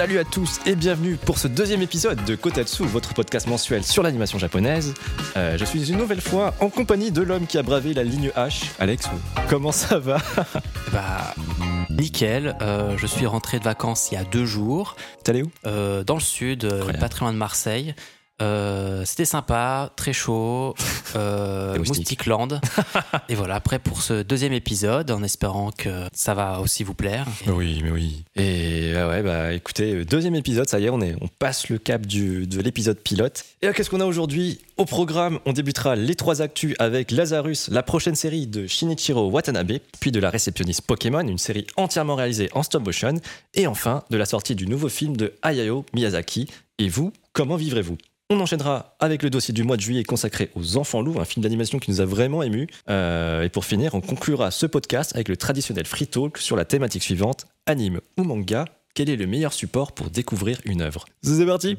Salut à tous et bienvenue pour ce deuxième épisode de Kotatsu, votre podcast mensuel sur l'animation japonaise. Euh, je suis une nouvelle fois en compagnie de l'homme qui a bravé la ligne H. Alex, comment ça va Bah, nickel. euh, je suis rentré de vacances il y a deux jours, T'es allé où? Euh, dans le sud, pas très loin de Marseille. Euh, C'était sympa, très chaud, euh. Moustique Land. Et voilà, prêt pour ce deuxième épisode, en espérant que ça va aussi vous plaire. Oui, mais oui. Et ah ouais, bah écoutez, euh, deuxième épisode, ça y est, on, est, on passe le cap du, de l'épisode pilote. Et euh, qu'est-ce qu'on a aujourd'hui? Au programme, on débutera les trois actus avec Lazarus, la prochaine série de Shinichiro Watanabe, puis de la réceptionniste Pokémon, une série entièrement réalisée en stop motion, et enfin de la sortie du nouveau film de Hayao Miyazaki. Et vous, comment vivrez-vous? On enchaînera avec le dossier du mois de juillet consacré aux Enfants Loups, un film d'animation qui nous a vraiment émus. Euh, et pour finir, on conclura ce podcast avec le traditionnel free talk sur la thématique suivante anime ou manga. Quel est le meilleur support pour découvrir une œuvre? C'est parti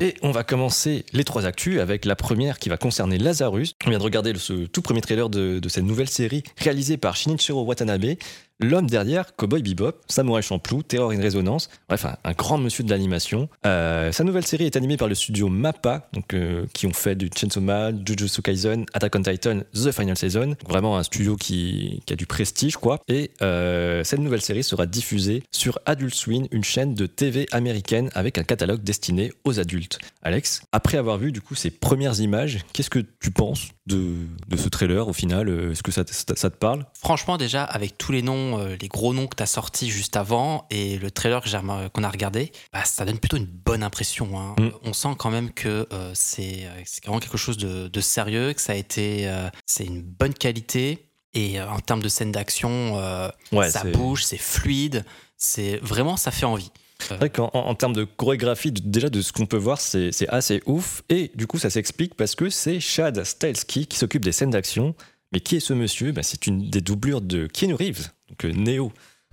Et on va commencer les trois actus avec la première qui va concerner Lazarus. On vient de regarder ce tout premier trailer de, de cette nouvelle série réalisée par Shinichiro Watanabe, l'homme derrière Cowboy Bebop, Samurai Champloo, Terror in Resonance, bref, un, grand monsieur de l'animation. Euh, sa nouvelle série est animée par le studio MAPPA, donc, euh, qui ont fait du Chainsaw Man, Jujutsu Kaisen, Attack on Titan, The Final Season. Vraiment un studio qui, a du prestige, quoi. Et euh, cette nouvelle série sera diffusée sur Adult Swim, une chaîne de TV américaine avec un catalogue destiné aux adultes. Alex, après avoir vu du coup ces premières images, qu'est-ce que tu penses de, ce trailer au final? Est-ce que ça te parle? Franchement, déjà, avec tous les noms, euh, les gros noms que tu as sortis juste avant et le trailer remar- qu'on a regardé, bah, ça donne plutôt une bonne impression. hein. Mm. On sent quand même que euh, c'est euh, vraiment quelque chose de, de sérieux, que ça a été. euh, c'est une bonne qualité. Et euh, en termes de scène d'action, euh, Ouais, ça bouge, c'est fluide. C'est vraiment, ça fait envie. C'est vrai qu'en en, termes de chorégraphie, de- déjà de ce qu'on peut voir, c'est assez ouf. Et du coup, ça s'explique parce que c'est Chad Stahelski qui s'occupe des scènes d'action. Mais qui est ce monsieur? Bah, C'est une des doublures de Keanu Reeves, donc euh, Neo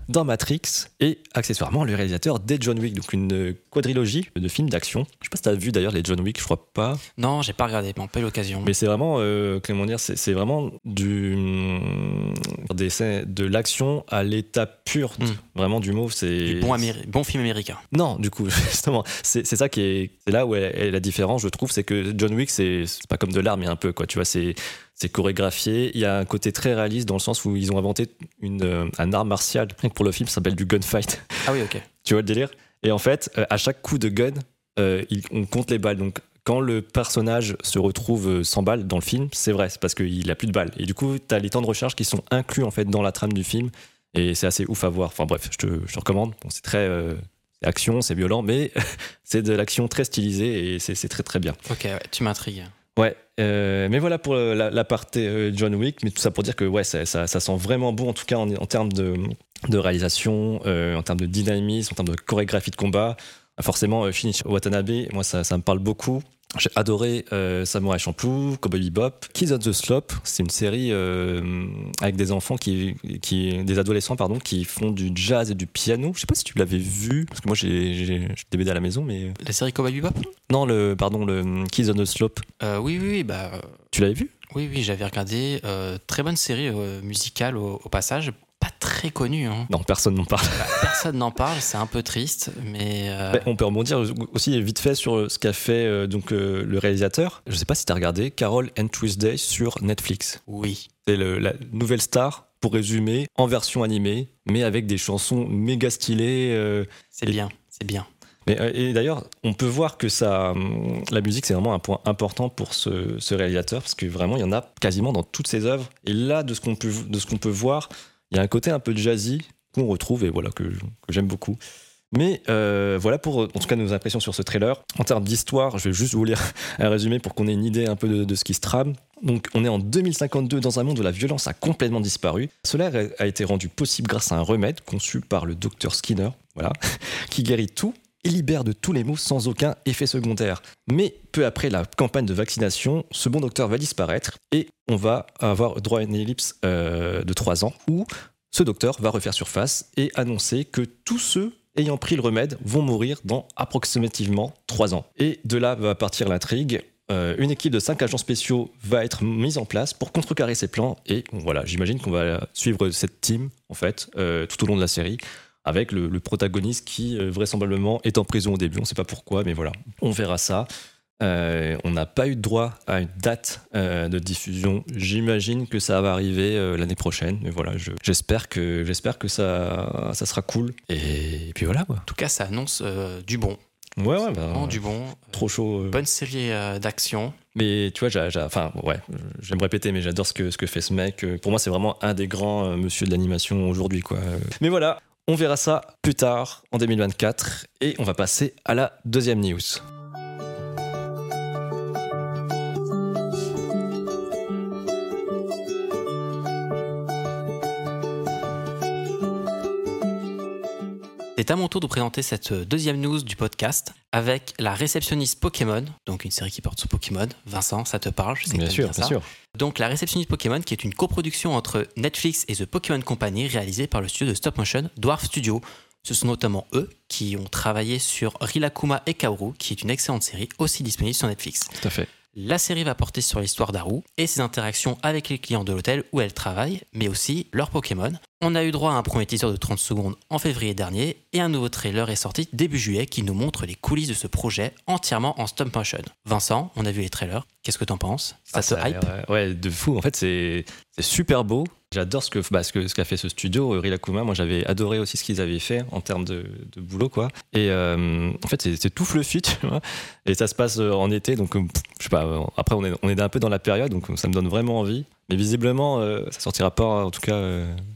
dans Matrix, et accessoirement le réalisateur des John Wick, donc une euh, quadrilogie de films d'action. Je sais pas si t'as vu d'ailleurs les John Wick, je crois pas. Non, j'ai pas regardé, mais pas eu l'occasion. Mais c'est vraiment, euh, comment dire, c'est vraiment du, hum, des de l'action à l'état pur, Mm. vraiment du mot. C'est bon, film américain. non, du coup, justement, c'est ça qui est, là où est, est la différence, je trouve, c'est que John Wick, c'est c'est pas comme de l'art, mais un peu, quoi. Tu vois, c'est c'est chorégraphié. Il y a un côté très réaliste dans le sens où ils ont inventé une, euh, un art martial pour le film, ça s'appelle du gunfight. Ah oui, ok. tu vois le délire? Et en fait, euh, à chaque coup de gun, euh, il- on compte les balles. Donc, quand le personnage se retrouve sans balles dans le film, c'est vrai, c'est parce qu'il a plus de balles. Et du coup, tu as les temps de recharge qui sont inclus en fait dans la trame du film. Et c'est assez ouf à voir. Enfin bref, je te, je te recommande. Bon, c'est très euh, action, c'est violent, mais c'est de l'action très stylisée et c'est c'est très très bien. Ok, ouais, tu m'intrigues. Ouais, euh, mais voilà pour euh, la, partie euh, John Wick, mais tout ça pour dire que ça, sent vraiment bon, en tout cas en, termes de, réalisation, en termes de dynamisme, en termes de chorégraphie de combat. Ah, Forcément, euh, Shinichi Watanabe, moi ça, ça me parle beaucoup. J'ai adoré euh, Samurai Champloo, Cowboy Bebop, Kids on the Slope. C'est une série euh, avec des enfants qui, qui, des adolescents pardon, qui font du jazz et du piano. Je sais pas si tu l'avais vu, parce que moi j'ai le DVD à la maison, mais La série Cowboy Bebop non? Le pardon le Kids on the Slope. Euh, Oui, oui, oui, bah. Tu l'avais vu? Oui, oui, j'avais regardé. très bonne série musicale au, au passage. Pas très connue. Hein. Non, personne n'en parle. Bah, personne n'en parle, c'est un peu triste, mais. euh, Bah, on peut rebondir aussi vite fait sur ce qu'a fait euh, donc euh, le réalisateur. Je sais pas si tu as regardé Carol and Tuesday sur Netflix. oui. C'est la nouvelle star pour résumer en version animée, mais avec des chansons méga stylées. euh, C'est bien, c'est bien. mais, euh, et d'ailleurs, on peut voir que ça, hum, la musique, c'est vraiment un point important pour ce, ce réalisateur, parce que vraiment, il y en a quasiment dans toutes ses œuvres. Et là, de ce qu'on peut, de ce qu'on peut voir, il y a un côté un peu jazzy qu'on retrouve et voilà que, que j'aime beaucoup. Mais euh, voilà pour en tout cas nos impressions sur ce trailer. En termes d'histoire, je vais juste vous lire un résumé pour qu'on ait une idée un peu de, de ce qui se trame. Donc on est en 2052 dans un monde où la violence a complètement disparu. Cela a été rendu possible grâce à un remède conçu par le docteur Skinner, voilà, qui guérit tout et libère de tous les maux sans aucun effet secondaire. Mais peu après la campagne de vaccination, ce bon docteur va disparaître et on va avoir droit à une ellipse euh, de 3 ans où ce docteur va refaire surface et annoncer que tous ceux ayant pris le remède vont mourir dans approximativement 3 ans. Et de là va partir l'intrigue. euh, une équipe de cinq agents spéciaux va être mise en place pour contrecarrer ces plans. Et voilà, j'imagine qu'on va suivre cette team, en fait, euh, tout au long de la série, avec le, le protagoniste qui, euh, vraisemblablement, est en prison au début. On ne sait pas pourquoi, mais voilà, on verra ça. Euh, on n'a pas eu droit à une date euh, de diffusion. J'imagine que ça va arriver euh, l'année prochaine. Mais voilà, je- j'espère que j'espère que ça, ça sera cool. Et, puis voilà quoi. En tout cas, ça annonce du bon. Ouais ouais. bah, Vraiment du bon. trop chaud. Bonne série d'action. Mais tu vois, j'ai- j'ai- enfin ouais, je vais me répéter, mais j'adore ce que ce que fait ce mec. Pour moi, c'est vraiment un des grands monsieur de l'animation aujourd'hui quoi. Mais voilà. On verra ça plus tard, en 2024, et on va passer à la deuxième news. C'est à mon tour de présenter cette deuxième news du podcast avec la réceptionniste Pokémon, donc une série qui porte sur Pokémon. Vincent, ça te parle Je sais Bien sûr, bien bien ça. sûr. Donc la réceptionniste Pokémon, qui est une coproduction entre Netflix et The Pokémon Company, réalisée par le studio de stop motion Dwarf Studio. Ce sont notamment eux qui ont travaillé sur Rilakuma et Kaoru, qui est une excellente série aussi disponible sur Netflix. Tout à fait. La série va porter sur l'histoire d'Haru et ses interactions avec les clients de l'hôtel où elle travaille, mais aussi leurs Pokémon. On a eu droit à un premier teaser de 30 secondes en février dernier et un nouveau trailer est sorti début juillet qui nous montre les coulisses de ce projet entièrement en stop motion. Vincent, on a vu les trailers, qu'est-ce que t'en penses? Ça Ah, te hype? euh, Ouais, de fou. En fait, c'est super beau. J'adore ce que bah, ce que- qu'a fait ce studio, euh, Rilakuma. Moi, j'avais adoré aussi ce qu'ils avaient fait en termes de, boulot, quoi. Et euh, en fait, c'est tout fluffy, tu vois. Et ça se passe euh, en été, donc je sais pas. Après, on est un peu dans la période, donc ça me donne vraiment envie. Mais visiblement, ça sortira pas, en tout cas,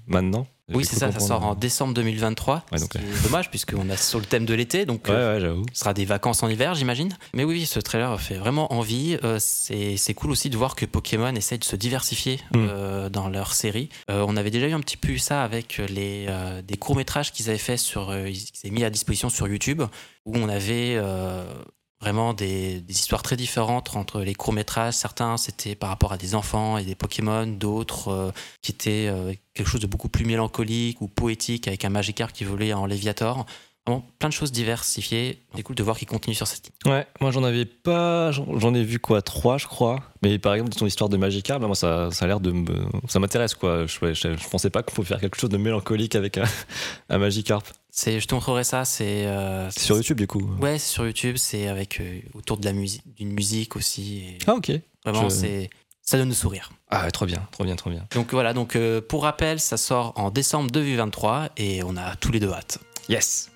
maintenant. Oui, c'est ça, ça sort en décembre 2023. Ouais, donc, ce qui est dommage puisqu'on est sur le thème de l'été, donc Ouais, euh, ouais, j'avoue. ce sera des vacances en hiver, j'imagine. Mais oui, ce trailer fait vraiment envie. Euh, c'est c'est cool aussi de voir que Pokémon essaye de se diversifier Mm. euh, dans leur série. Euh, on avait déjà eu un petit peu eu ça avec les, euh, des courts-métrages qu'ils avaient fait sur, euh, ils avaient mis à disposition sur YouTube, où on avait euh, vraiment des, histoires très différentes entre les courts-métrages. Certains, c'était par rapport à des enfants et des Pokémon, d'autres euh, qui étaient euh, quelque chose de beaucoup plus mélancolique ou poétique avec un Magikarp qui volait en Léviator. Vraiment plein de choses diversifiées. C'est cool de voir qu'ils continuent sur cette ligne. Ouais, moi j'en avais pas, j'en ai vu quoi, trois je crois. Mais par exemple, ton histoire de Magikarp, bah, moi ça, ça a l'air de me, ça m'intéresse quoi. Je, ouais, je, je pensais pas qu'on pouvait faire quelque chose de mélancolique avec un, un Magikarp. C'est, je te montrerai ça. C'est euh, C'est sur YouTube du coup. Ouais, c'est sur YouTube. C'est avec euh, autour de la musique, d'une musique aussi. et Ah ok. vraiment, je- c'est ça donne le sourire. Ah ouais, trop bien, trop bien, trop bien. Donc voilà. Donc euh, pour rappel, ça sort en décembre 2023 et on a tous les deux hâte. Yes.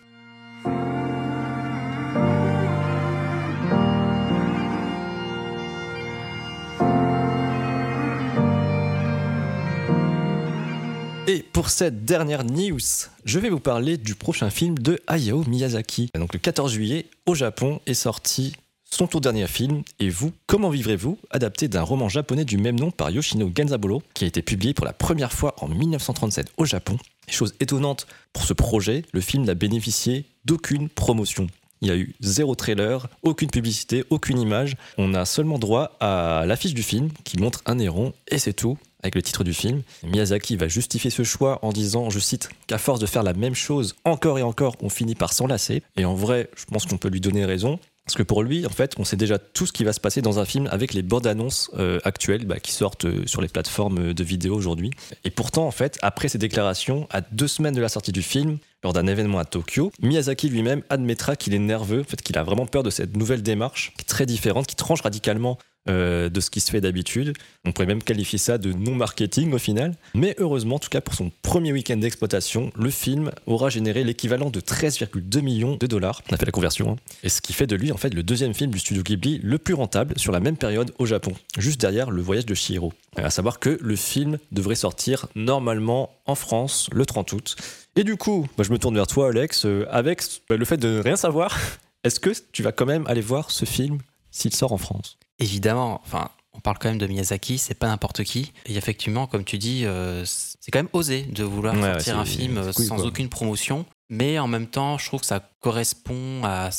Et pour cette dernière news, je vais vous parler du prochain film de Hayao Miyazaki. Donc le 14 juillet, au Japon, est sorti son tout dernier film, Et vous, comment vivrez-vous adapté d'un roman japonais du même nom par Yoshino Genzaburo, qui a été publié pour la première fois en 1937 au Japon. Chose étonnante pour ce projet, le film n'a bénéficié d'aucune promotion. Il y a eu zéro trailer, aucune publicité, aucune image. On a seulement droit à l'affiche du film qui montre un héron et c'est tout avec le titre du film. Miyazaki va justifier ce choix en disant, je cite, qu'à force de faire la même chose encore et encore, on finit par s'enlacer. Et en vrai, je pense qu'on peut lui donner raison. Parce que pour lui, en fait, on sait déjà tout ce qui va se passer dans un film avec les bandes annonces euh, actuelles bah, qui sortent euh, sur les plateformes de vidéo aujourd'hui. Et pourtant, en fait, après ces déclarations, à deux semaines de la sortie du film, lors d'un événement à Tokyo, Miyazaki lui-même admettra qu'il est nerveux, en fait, qu'il a vraiment peur de cette nouvelle démarche qui est très différente, qui tranche radicalement euh, de ce qui se fait d'habitude. On pourrait même qualifier ça de non-marketing au final. Mais heureusement, en tout cas pour son premier week-end d'exploitation, le film aura généré l'équivalent de 13,2 millions de dollars. On a fait la conversion. hein. Et ce qui fait de lui en fait le deuxième film du studio Ghibli le plus rentable sur la même période au Japon, juste derrière Le Voyage de Chihiro. Euh, À savoir que le film devrait sortir normalement en France le 30 août. Et du coup, bah, je me tourne vers toi Alex, euh, avec euh, le fait de ne rien savoir, est-ce que tu vas quand même aller voir ce film s'il sort en France? Évidemment, enfin, on parle quand même de Miyazaki, c'est pas n'importe qui. Et effectivement, comme tu dis, euh, c'est quand même osé de vouloir Ouais, sortir ouais, un film euh, cool, sans quoi. aucune promotion. Mais en même temps, je trouve que ça correspond à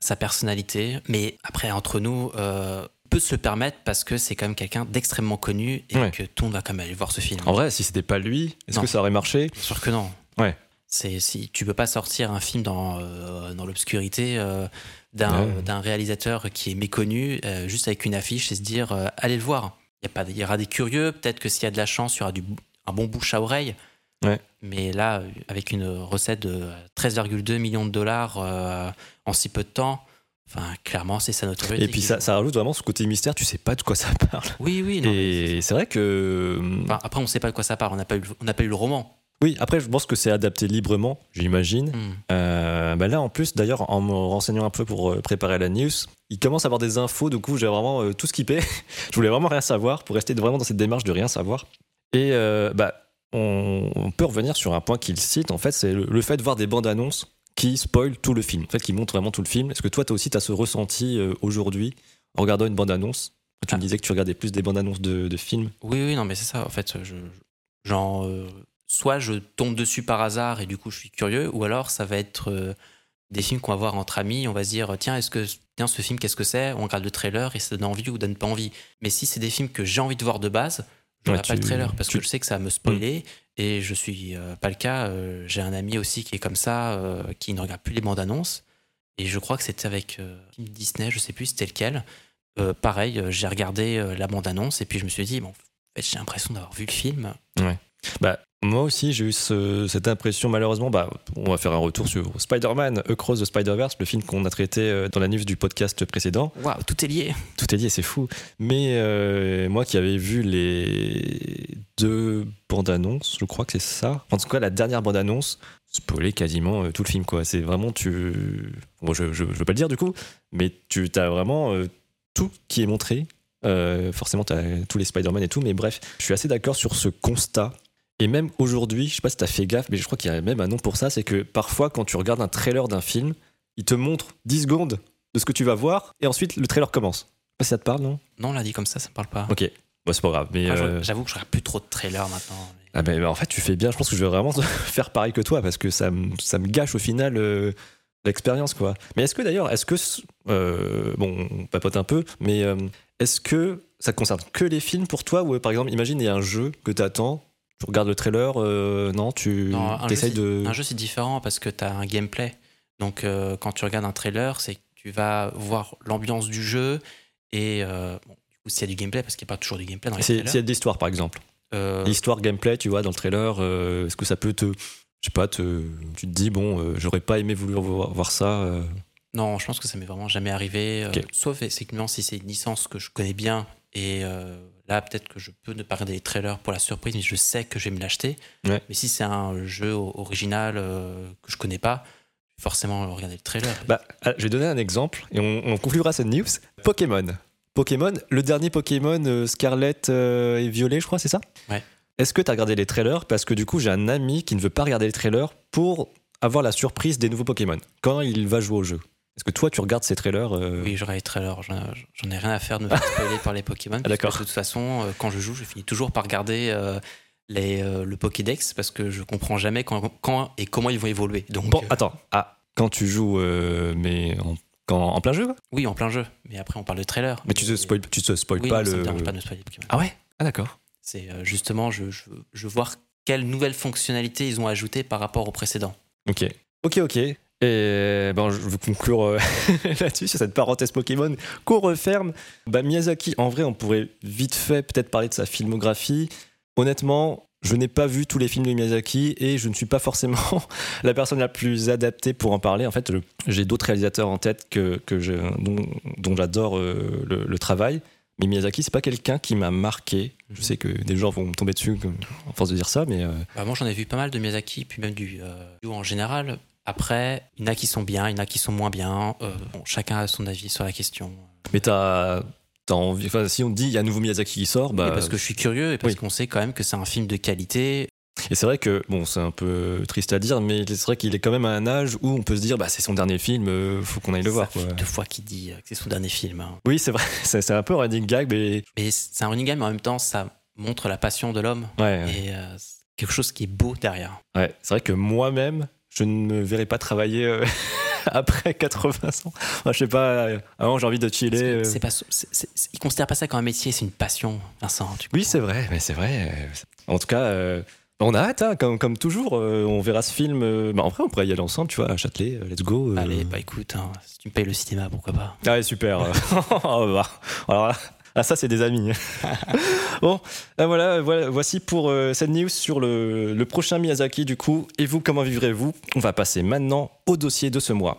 sa personnalité. Mais après, entre nous, euh, on peut se le permettre parce que c'est quand même quelqu'un d'extrêmement connu et Ouais. que tout le monde va quand même aller voir ce film. En vrai, si c'était pas lui, est-ce que ça aurait marché? Bien sûr que non. Ouais. C'est si tu peux pas sortir un film dans, euh, dans l'obscurité, euh, d'un Ouais. d'un réalisateur qui est méconnu, euh, juste avec une affiche et se dire euh, allez le voir. Il y, a pas, il y aura des curieux, peut-être que s'il y a de la chance, il y aura du, un bon bouche à oreille. Ouais. Mais là, euh, avec une recette de 13,2 millions de dollars euh, en si peu de temps, enfin, clairement, c'est sa notoriété. Et puis ça, ça rajoute vraiment ce côté mystère, tu sais pas de quoi ça parle. Oui, oui. non, mais Et c'est vrai que. Enfin, après, on ne sait pas de quoi ça parle. On n'a pas, eu on n'a pas eu le roman. Oui, après, je pense que c'est adapté librement, j'imagine. Hmm. Euh, bah là, en plus, d'ailleurs, en me renseignant un peu pour euh, préparer la news, il commence à avoir des infos, du coup, j'ai vraiment euh, tout skippé. je voulais vraiment rien savoir pour rester vraiment dans cette démarche de rien savoir. Et euh, bah, on, on peut revenir sur un point qu'il cite, en fait, c'est le, le fait de voir des bandes annonces qui spoilent tout le film, en fait, qui montrent vraiment tout le film. Est-ce que toi, toi aussi, tu as ce ressenti aujourd'hui en regardant une bande annonce? Tu me Ah. disais que tu regardais plus des bandes annonces de, de films. Oui, oui, non, mais c'est ça. En fait, je, genre, soit je tombe dessus par hasard et du coup je suis curieux, ou alors ça va être euh, des films qu'on va voir entre amis. On va se dire, tiens, est-ce que tiens, ce film, qu'est-ce que c'est? On regarde le trailer et ça donne envie ou donne pas envie. Mais si c'est des films que j'ai envie de voir de base, je Ouais, regarde pas le trailer parce tu- que je sais que ça va me spoiler et je suis euh, pas le cas. Euh, j'ai un ami aussi qui est comme ça, qui ne regarde plus les bandes annonces. Et je crois que c'était avec Disney, je sais plus c'était lequel. Pareil, j'ai regardé la bande annonce et puis je me suis dit, bon, j'ai l'impression d'avoir vu le film. Bah, moi aussi, j'ai eu ce- cette impression, malheureusement. Bah, on va faire un retour sur Spider-Man Across the Spider-Verse, le film qu'on a traité euh, dans la news du podcast précédent. Waouh, tout est lié. Tout est lié, c'est fou. Mais euh, moi qui avais vu les deux bandes annonces, je crois que c'est ça. En tout cas, la dernière bande annonce spoilait quasiment euh, tout le film, quoi. C'est vraiment, tu. Bon, je, je, je veux pas le dire du coup, mais tu as vraiment euh, tout qui est montré. Euh, forcément, tu as tous les Spider-Man et tout, mais bref, je suis assez d'accord sur ce constat. Et même aujourd'hui, je sais pas si tu as fait gaffe, mais je crois qu'il y a même un nom pour ça, c'est que parfois, quand tu regardes un trailer d'un film, il te montre 10 secondes de ce que tu vas voir, et ensuite le trailer commence. Je sais pas si ça te parle, non? Non, on l'a dit comme ça, ça me parle pas. Ok, bon, c'est pas grave. Mais je- euh, J'avoue que je regarde plus trop de trailers maintenant. mais- ah ben, en fait, tu fais bien. Je pense que je vais vraiment faire pareil que toi parce que ça, me- ça me gâche au final euh, l'expérience, quoi. Mais est-ce que d'ailleurs, est-ce que euh, bon, on papote un peu, mais est-ce que ça concerne que les films pour toi? Ou par exemple, imagine il y a un jeu que tu attends, tu regardes le trailer, euh, non, tu Non, jeu, essayes c'est- de. Un jeu, c'est différent parce que tu as un gameplay. Donc, euh, quand tu regardes un trailer, c'est que tu vas voir l'ambiance du jeu et euh, bon, du coup, s'il y a du gameplay, parce qu'il n'y a pas toujours du gameplay dans les trailers. S'il y a de l'histoire, par exemple. L'histoire gameplay, tu vois, dans le trailer, est-ce que ça peut te. Je sais pas, te, tu te dis, bon, j'aurais pas aimé vouloir voir, voir ça. Non, je pense que ça m'est vraiment jamais arrivé. euh, Ok. sauf effectivement si c'est une licence que je connais bien. Et euh, là, peut-être que je peux ne pas regarder les trailers pour la surprise, mais je sais que je vais me l'acheter. Ouais. Mais si c'est un jeu original euh, que je connais pas, forcément regarder le trailer. Bah, ah, je vais donner un exemple et on, on conclura cette news. Pokémon. Pokémon, le dernier Pokémon euh, Scarlet euh, et Violet, je crois, c'est ça? Ouais. Est-ce que tu as regardé les trailers? Parce que du coup, j'ai un ami qui ne veut pas regarder les trailers pour avoir la surprise des nouveaux Pokémon quand il va jouer au jeu. Est-ce que toi, tu regardes ces trailers euh, Oui, je regarde les trailers. J'en ai rien à faire de me faire spoiler par les Pokémon. parce d'accord. De toute façon, euh, quand je joue, je finis toujours par regarder euh, les, euh, le Pokédex parce que je comprends jamais quand, quand et comment ils vont évoluer. Donc, Bon, attends. Ah, quand tu joues, mais en, quand- en plein jeu oui, en plein jeu. Mais après, on parle de trailer. Mais tu te spoil, tu te spoil oui, pas non, ça le. me dérange pas de spoiler Pokémon. Ah ouais? Ah d'accord. C'est justement, je, je, je veux voir quelles nouvelles fonctionnalités ils ont ajoutées par rapport au précédent. Ok. Ok, ok. Et ben, je veux conclure euh, là-dessus, sur cette parenthèse Pokémon qu'on referme. Bah, Miyazaki, en vrai, on pourrait vite fait peut-être parler de sa filmographie. Honnêtement, je n'ai pas vu tous les films de Miyazaki et je ne suis pas forcément la personne la plus adaptée pour en parler. En fait, j'ai d'autres réalisateurs en tête que, que je, dont, j'adore euh, le, travail. Mais Miyazaki, c'est pas quelqu'un qui m'a marqué. Je sais que des gens vont me tomber dessus en force de dire ça, mais euh, Bah, moi, j'en ai vu pas mal de Miyazaki, puis même du euh, en général. Après, il y en a qui sont bien, il y en a qui sont moins bien. Euh, bon, chacun a son avis sur la question. Mais t'as envie. Enfin, si on te dit il y a un nouveau Miyazaki qui sort, bah. Parce que je suis curieux et parce oui. qu'on sait quand même que c'est un film de qualité. Et c'est vrai que bon, c'est un peu triste à dire, mais c'est vrai qu'il est quand même à un âge où on peut se dire bah c'est son dernier film, euh, faut qu'on aille le Ça voir. fait quoi. deux fois qu'il dit euh, que c'est son dernier film. hein. Oui, c'est vrai. C'est un peu un running gag, mais Et c'est un running game, mais en même temps, ça montre la passion de l'homme ouais, et euh, quelque chose qui est beau derrière. Ouais, c'est vrai que moi-même, je ne me verrais pas travailler euh, après 80 ans. Enfin, je sais pas. euh, Avant, j'ai envie de chiller. euh. c'est pas, c'est- c'est- c'est- il considère pas ça comme un métier, c'est une passion, Vincent. Oui, c'est vrai, mais c'est vrai. En tout cas, euh, On a hâte, hein, comme, comme toujours. euh, on verra ce film. euh, bah, en vrai, on pourrait y aller ensemble, tu vois, à Châtelet. euh, Let's go. euh. Allez, bah écoute, hein, si tu me payes le cinéma, pourquoi pas. Allez, super. Oh, bah, Alors là, ah, ça, c'est des amis. bon, euh, voilà, voilà, voici pour euh, cette news sur le, prochain Miyazaki, du coup. Et vous, comment vivrez-vous? On va passer maintenant au dossier de ce mois.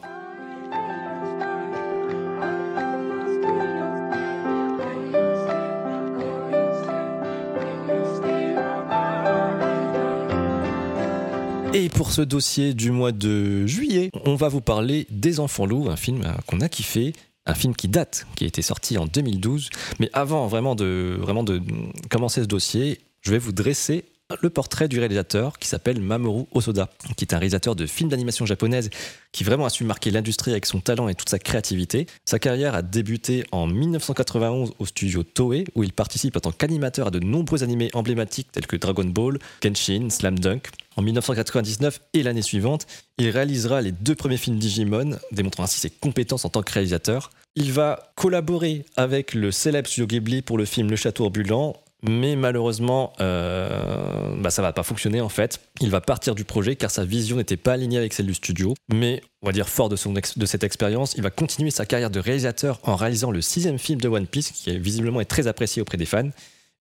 Et pour ce dossier du mois de juillet, on va vous parler des Enfants Loups, un film euh, qu'on a kiffé, un film qui date, qui a été sorti en 2012. Mais avant vraiment de, vraiment de commencer ce dossier, je vais vous dresser le portrait du réalisateur qui s'appelle Mamoru Osoda, qui est un réalisateur de films d'animation japonaise qui vraiment a su marquer l'industrie avec son talent et toute sa créativité. Sa carrière a débuté en 1991 au studio Toei, où il participe en tant qu'animateur à de nombreux animés emblématiques tels que Dragon Ball, Kenshin, Slam Dunk. En 1999 et l'année suivante, il réalisera les deux premiers films Digimon, démontrant ainsi ses compétences en tant que réalisateur. Il va collaborer avec le célèbre studio Ghibli pour le film Le Château ambulant, mais malheureusement, euh, bah, ça va pas fonctionner en fait. Il va partir du projet car sa vision n'était pas alignée avec celle du studio. Mais on va dire fort de, cette expérience, il va continuer sa carrière de réalisateur en réalisant le sixième film de One Piece, qui visiblement est très apprécié auprès des fans.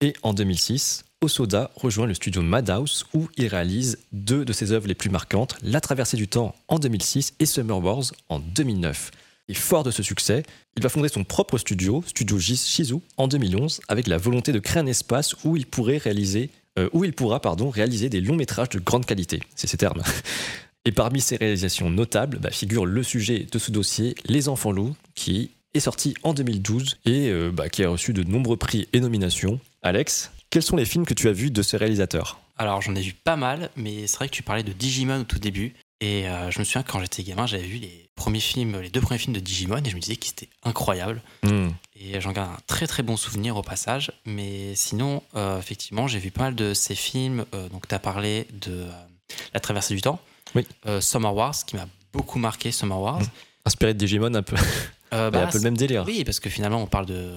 Et en 2006, Osoda rejoint le studio Madhouse où il réalise deux de ses œuvres les plus marquantes, La Traversée du Temps en 2006 et Summer Wars en 2009. Et fort de ce succès, il va fonder son propre studio, Studio Shizu, en 2011, avec la volonté de créer un espace où il pourrait réaliser, euh, où il pourra réaliser des longs métrages de grande qualité. C'est ces termes. Et parmi ses réalisations notables bah, figure le sujet de ce dossier, Les Enfants Loups, qui est sorti en 2012 et euh, bah, qui a reçu de nombreux prix et nominations. Alex, quels sont les films que tu as vus de ce réalisateur? Alors j'en ai vu pas mal, mais c'est vrai que tu parlais de Digimon au tout début. Et euh, je me souviens quand j'étais gamin, j'avais vu les premiers films, les deux premiers films de Digimon, et je me disais qu'ils étaient incroyables. Hmm. Et j'en garde un très très bon souvenir au passage. Mais sinon, euh, effectivement, j'ai vu pas mal de ces films. Euh, donc, tu as parlé de La traversée du temps. Oui. Summer Wars, qui m'a beaucoup marqué, Summer Wars. Mm. Inspiré de Digimon un peu, Bah, bah, un peu le même délire. Oui, parce que finalement, on parle de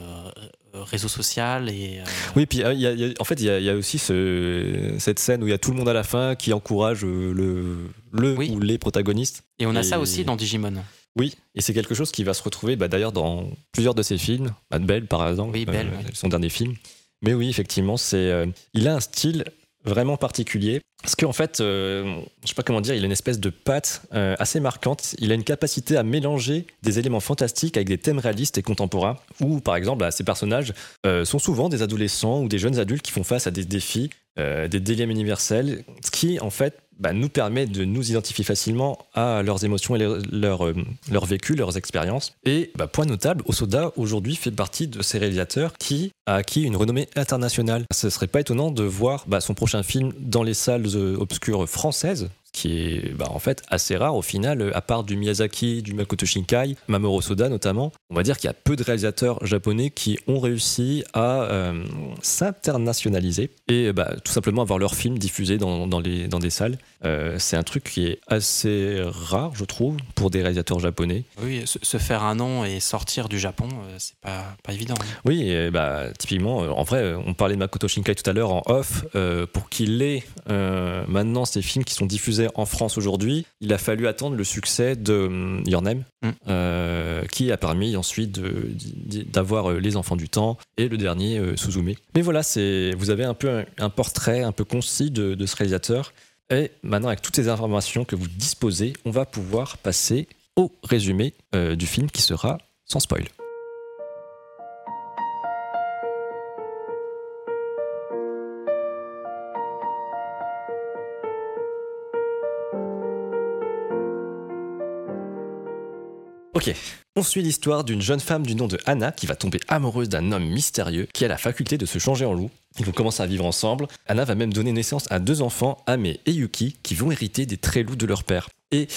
réseau social et. euh, Oui, puis il y a- il y a- en fait, il y, a- il y a aussi ce- cette scène où il y a tout le monde à la fin qui encourage le, le Oui. ou les protagonistes. Et on a Et- ça aussi dans Digimon. Oui, et c'est quelque chose qui va se retrouver bah, d'ailleurs dans plusieurs de ses films, Mad Bell par exemple, Oui, euh, son dernier film. Mais oui, effectivement, c'est, euh, il a un style vraiment particulier. Parce qu'en fait, euh, je sais pas comment dire, il a une espèce de patte euh, assez marquante. Il a une capacité à mélanger des éléments fantastiques avec des thèmes réalistes et contemporains. Où, par exemple, bah, ces personnages euh, sont souvent des adolescents ou des jeunes adultes qui font face à des défis, euh, des dilemmes universels, ce qui, en fait, bah, nous permet de nous identifier facilement à leurs émotions et leur, leur, euh, leur vécu, leurs expériences. Et bah, point notable, Osoda aujourd'hui fait partie de ces réalisateurs qui a acquis une renommée internationale. Ce serait pas étonnant de voir bah, son prochain film dans les salles euh, obscures françaises, qui est bah, en fait assez rare au final, euh, à part du Miyazaki, du Makoto Shinkai, Mamoru Osoda notamment. On va dire qu'il y a peu de réalisateurs japonais qui ont réussi à euh, s'internationaliser et bah, tout simplement avoir leurs films diffusés dans, dans les, dans des salles. Euh, c'est un truc qui est assez rare, je trouve, pour des réalisateurs japonais. Oui, se, faire un nom et sortir du Japon, c'est pas, pas évident. hein. Oui, et bah, typiquement, en vrai, on parlait de Makoto Shinkai tout à l'heure en off. euh, pour qu'il ait maintenant ces films qui sont diffusés en France aujourd'hui, il a fallu attendre le succès de hum, Your Name, Mm. euh, qui a permis ensuite d'avoir euh, Les Enfants du Temps et le dernier euh, Suzume. Mais voilà, vous avez un peu un, un portrait un peu concis de, de ce réalisateur. Et maintenant, avec toutes ces informations que vous disposez, on va pouvoir passer au résumé euh, du film qui sera sans spoil. Ok, on suit l'histoire d'une jeune femme du nom de Anna qui va tomber amoureuse d'un homme mystérieux qui a la faculté de se changer en loup. Ils vont commencer à vivre ensemble. Anna va même donner naissance à deux enfants, Ame et Yuki, qui vont hériter des traits loups de leur père. Et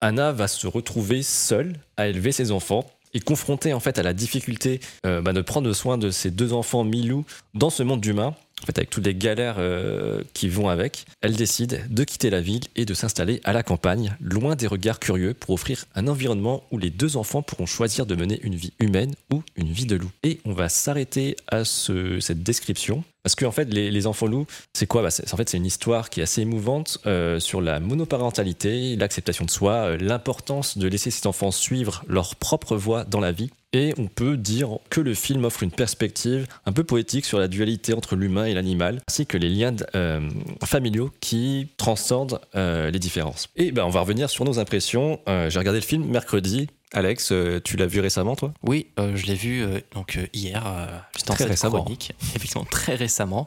Anna va se retrouver seule à élever ses enfants et confrontée en fait à la difficulté euh, bah, de prendre soin de ses deux enfants mi-loups dans ce monde d'humains. En fait, avec toutes les galères euh, qui vont avec, elle décide de quitter la ville et de s'installer à la campagne, loin des regards curieux, pour offrir un environnement où les deux enfants pourront choisir de mener une vie humaine ou une vie de loup. Et on va s'arrêter à ce- cette description, Parce qu'en en fait, les, enfants loups, c'est quoi? Bah, c'est- En fait, c'est une histoire qui est assez émouvante euh, sur la monoparentalité, l'acceptation de soi, euh, l'importance de laisser ses enfants suivre leur propre voie dans la vie. Et on peut dire que le film offre une perspective un peu poétique sur la dualité entre l'humain et l'animal, ainsi que les liens euh, familiaux qui transcendent les différences. Et ben, on va revenir sur nos impressions. J'ai regardé le film mercredi. Alex, euh, tu l'as vu récemment, toi? Oui, euh, je l'ai vu euh, donc hier, euh, juste en Très récemment. chronique, effectivement très récemment,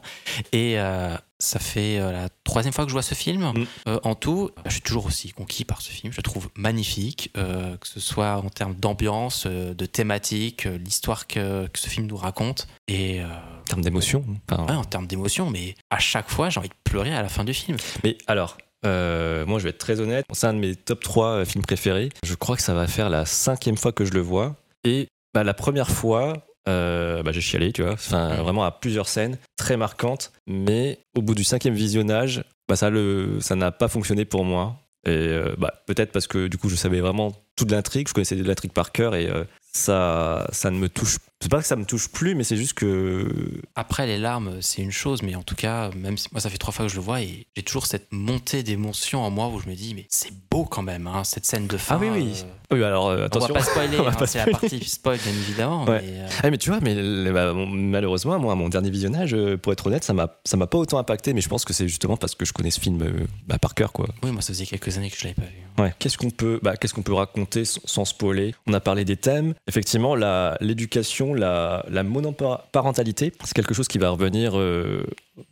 et ça fait la troisième fois que je vois ce film. Mm. En tout, je suis toujours aussi conquis par ce film. Je le trouve magnifique, que ce soit en termes d'ambiance, de thématique, l'histoire que, que ce film nous raconte, et En termes d'émotion. enfin, ouais, en termes d'émotion. Mais à chaque fois, j'ai envie de pleurer à la fin du film. Mais alors, euh, moi je vais être très honnête, c'est un de mes top 3 euh, films préférés. Je crois que ça va faire la cinquième fois que je le vois. Et bah, la première fois, euh, bah, j'ai chialé, tu vois. Enfin, vraiment à plusieurs scènes très marquantes. Mais au bout du cinquième visionnage, bah, ça le, ça n'a pas fonctionné pour moi. Et euh, bah, peut-être parce que du coup je savais vraiment toute l'intrigue, je connaissais l'intrigue par cœur et ça, ça ne me touche. C'est pas que ça me touche plus, mais c'est juste que Après, les larmes, c'est une chose, mais en tout cas, même si moi, ça fait trois fois que je le vois et j'ai toujours cette montée d'émotion en moi où je me dis, mais c'est beau quand même, hein, cette scène de fin. Ah oui, oui. euh, oui, alors euh, on va attention. pas spoiler, hein, c'est la partie spoil, bien évidemment. Ouais. mais, euh, Ah, mais tu vois, mais bah, malheureusement, moi, mon dernier visionnage, euh, pour être honnête, ça m'a, pas autant impacté, mais je pense que c'est justement parce que je connais ce film bah, par cœur, quoi. oui, moi, ça faisait quelques années que je l'avais pas vu. Ouais. Qu'est-ce qu'on peut, bah, qu'est-ce qu'on peut raconter sans, sans spoiler? On a parlé des thèmes. Effectivement, la, la, monoparentalité, c'est quelque chose qui va revenir euh,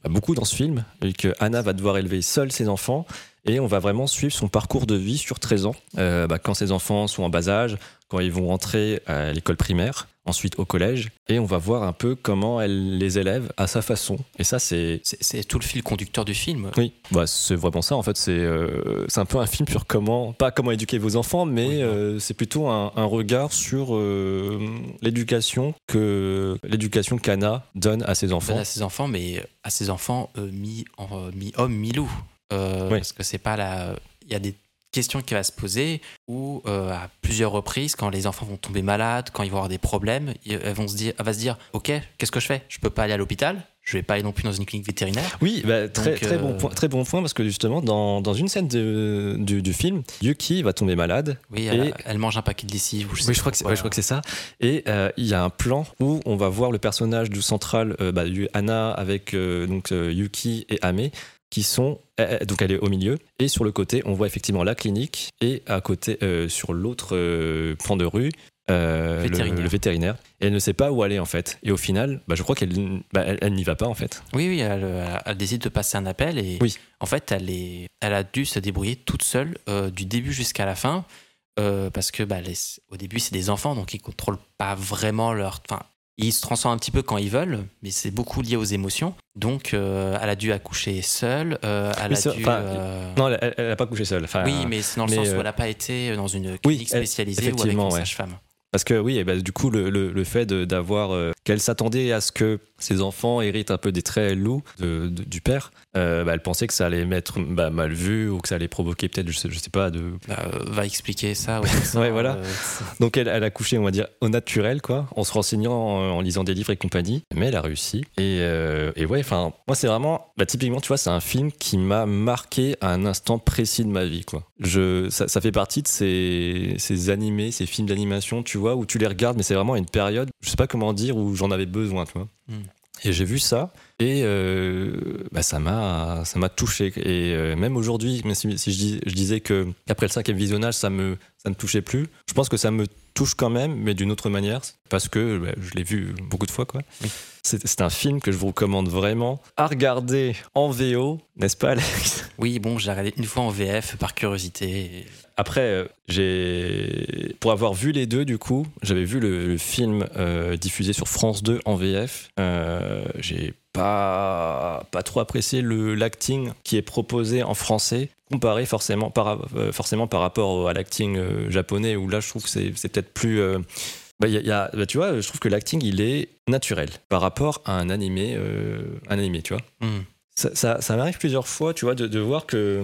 beaucoup dans ce film, et que Anna va devoir élever seule ses enfants. Et on va vraiment suivre son parcours de vie sur 13 ans, Euh, bah, quand ses enfants sont en bas âge, quand ils vont entrer à l'école primaire, ensuite au collège, et on va voir un peu comment elle les élève à sa façon. Et ça, c'est C'est, tout le fil conducteur du film. oui, bah, c'est vraiment ça. En fait, c'est euh, un peu un film sur comment, pas comment éduquer vos enfants, mais Oui, euh, c'est plutôt un, un regard sur euh, l'éducation que l'éducation qu'Anna donne à ses Donne enfants. à ses enfants, mais à ses enfants euh, mi, en- mi-homme, mi-loup. Euh, Oui. Parce que c'est pas la. Il y a des questions qui vont se poser où, euh, à plusieurs reprises, quand les enfants vont tomber malades, quand ils vont avoir des problèmes, elles vont se dire, elle va se dire Ok, qu'est-ce que je fais? Je peux pas aller à l'hôpital, je vais pas aller non plus dans une clinique vétérinaire? Oui, bah, très, Donc, très, bon euh, point, très bon point parce que justement, dans, dans une scène de- du, du film, Yuki va tomber malade. Oui, elle, Et- elle mange un paquet de lessive. Ou je sais Oui, je pas crois que ouais, je crois que c'est ça. Et euh, il y a un plan où on va voir le personnage du central, euh, bah, Anna avec donc Yuki et Ame, qui sont euh, euh, donc elle est au milieu et sur le côté on voit effectivement la clinique et à côté euh, sur l'autre euh, pan de rue. euh, le- Vétérinaire. Le, vétérinaire et elle ne sait pas où aller en fait et au final bah, je crois qu'elle bah, elle, elle n'y va pas en fait Oui, oui, elle, elle- décide de passer un appel et Oui. en fait, elle, est, elle a dû se débrouiller toute seule euh, du début jusqu'à la fin euh, parce que bah, les- au début, c'est des enfants donc ils contrôlent pas vraiment leur. Enfin, ils se transforment un petit peu quand ils veulent, mais c'est beaucoup lié aux émotions. Donc, euh, elle a dû accoucher seule. euh, elle a dû. euh, non elle, elle a pas couché seule enfin, oui, mais c'est dans le mais, sens où euh, elle n'a pas été dans une clinique spécialisée ou avec une ouais. sage-femme. Parce que oui, et ben, du coup, le, le- le fait d'avoir euh, qu'elle s'attendait à ce que ses enfants héritent un peu des traits loups de- de- du père, euh, bah, elle pensait que ça allait mettre bah, mal vu ou que ça allait provoquer peut-être, je sais, je sais pas, de. Bah, euh, va expliquer ça. Ouais, voilà. Donc elle, elle a couché, on va dire, au naturel, quoi, en se renseignant, en, en lisant des livres et compagnie. Mais elle a réussi. Et, et ouais, enfin, moi c'est vraiment, bah, typiquement, tu vois, c'est un film qui m'a marqué à un instant précis de ma vie, quoi. Je, ça, ça fait partie de ces, ces animés, ces films d'animation, tu vois, où tu les regardes, mais c'est vraiment une période, je sais pas comment dire, où j'en avais besoin, tu vois. Mm. Et j'ai vu ça et euh, bah, ça m'a ça m'a touché et euh, même aujourd'hui même si, si je, dis, je disais que après le cinquième visionnage ça me ça ne touchait plus je pense que ça me touche quand même mais d'une autre manière parce que bah, je l'ai vu beaucoup de fois quoi Oui. C'est un film que je vous recommande vraiment à regarder en VO n'est-ce pas Alex? Oui, bon, j'ai regardé une fois en VF par curiosité. Après, euh, j'ai pour avoir vu les deux, du coup, j'avais vu le, le film euh, diffusé sur France 2 en VF. Euh, j'ai pas pas trop apprécié le l'acting qui est proposé en français comparé forcément par euh, forcément par rapport à l'acting euh, japonais où là je trouve que c'est c'est peut-être plus euh, bah, y a- y a- bah, tu vois, je trouve que l'acting il est naturel par rapport à un animé, euh, un animé, tu vois. Hmm. Ça, ça- ça m'arrive plusieurs fois, tu vois, de, de voir que,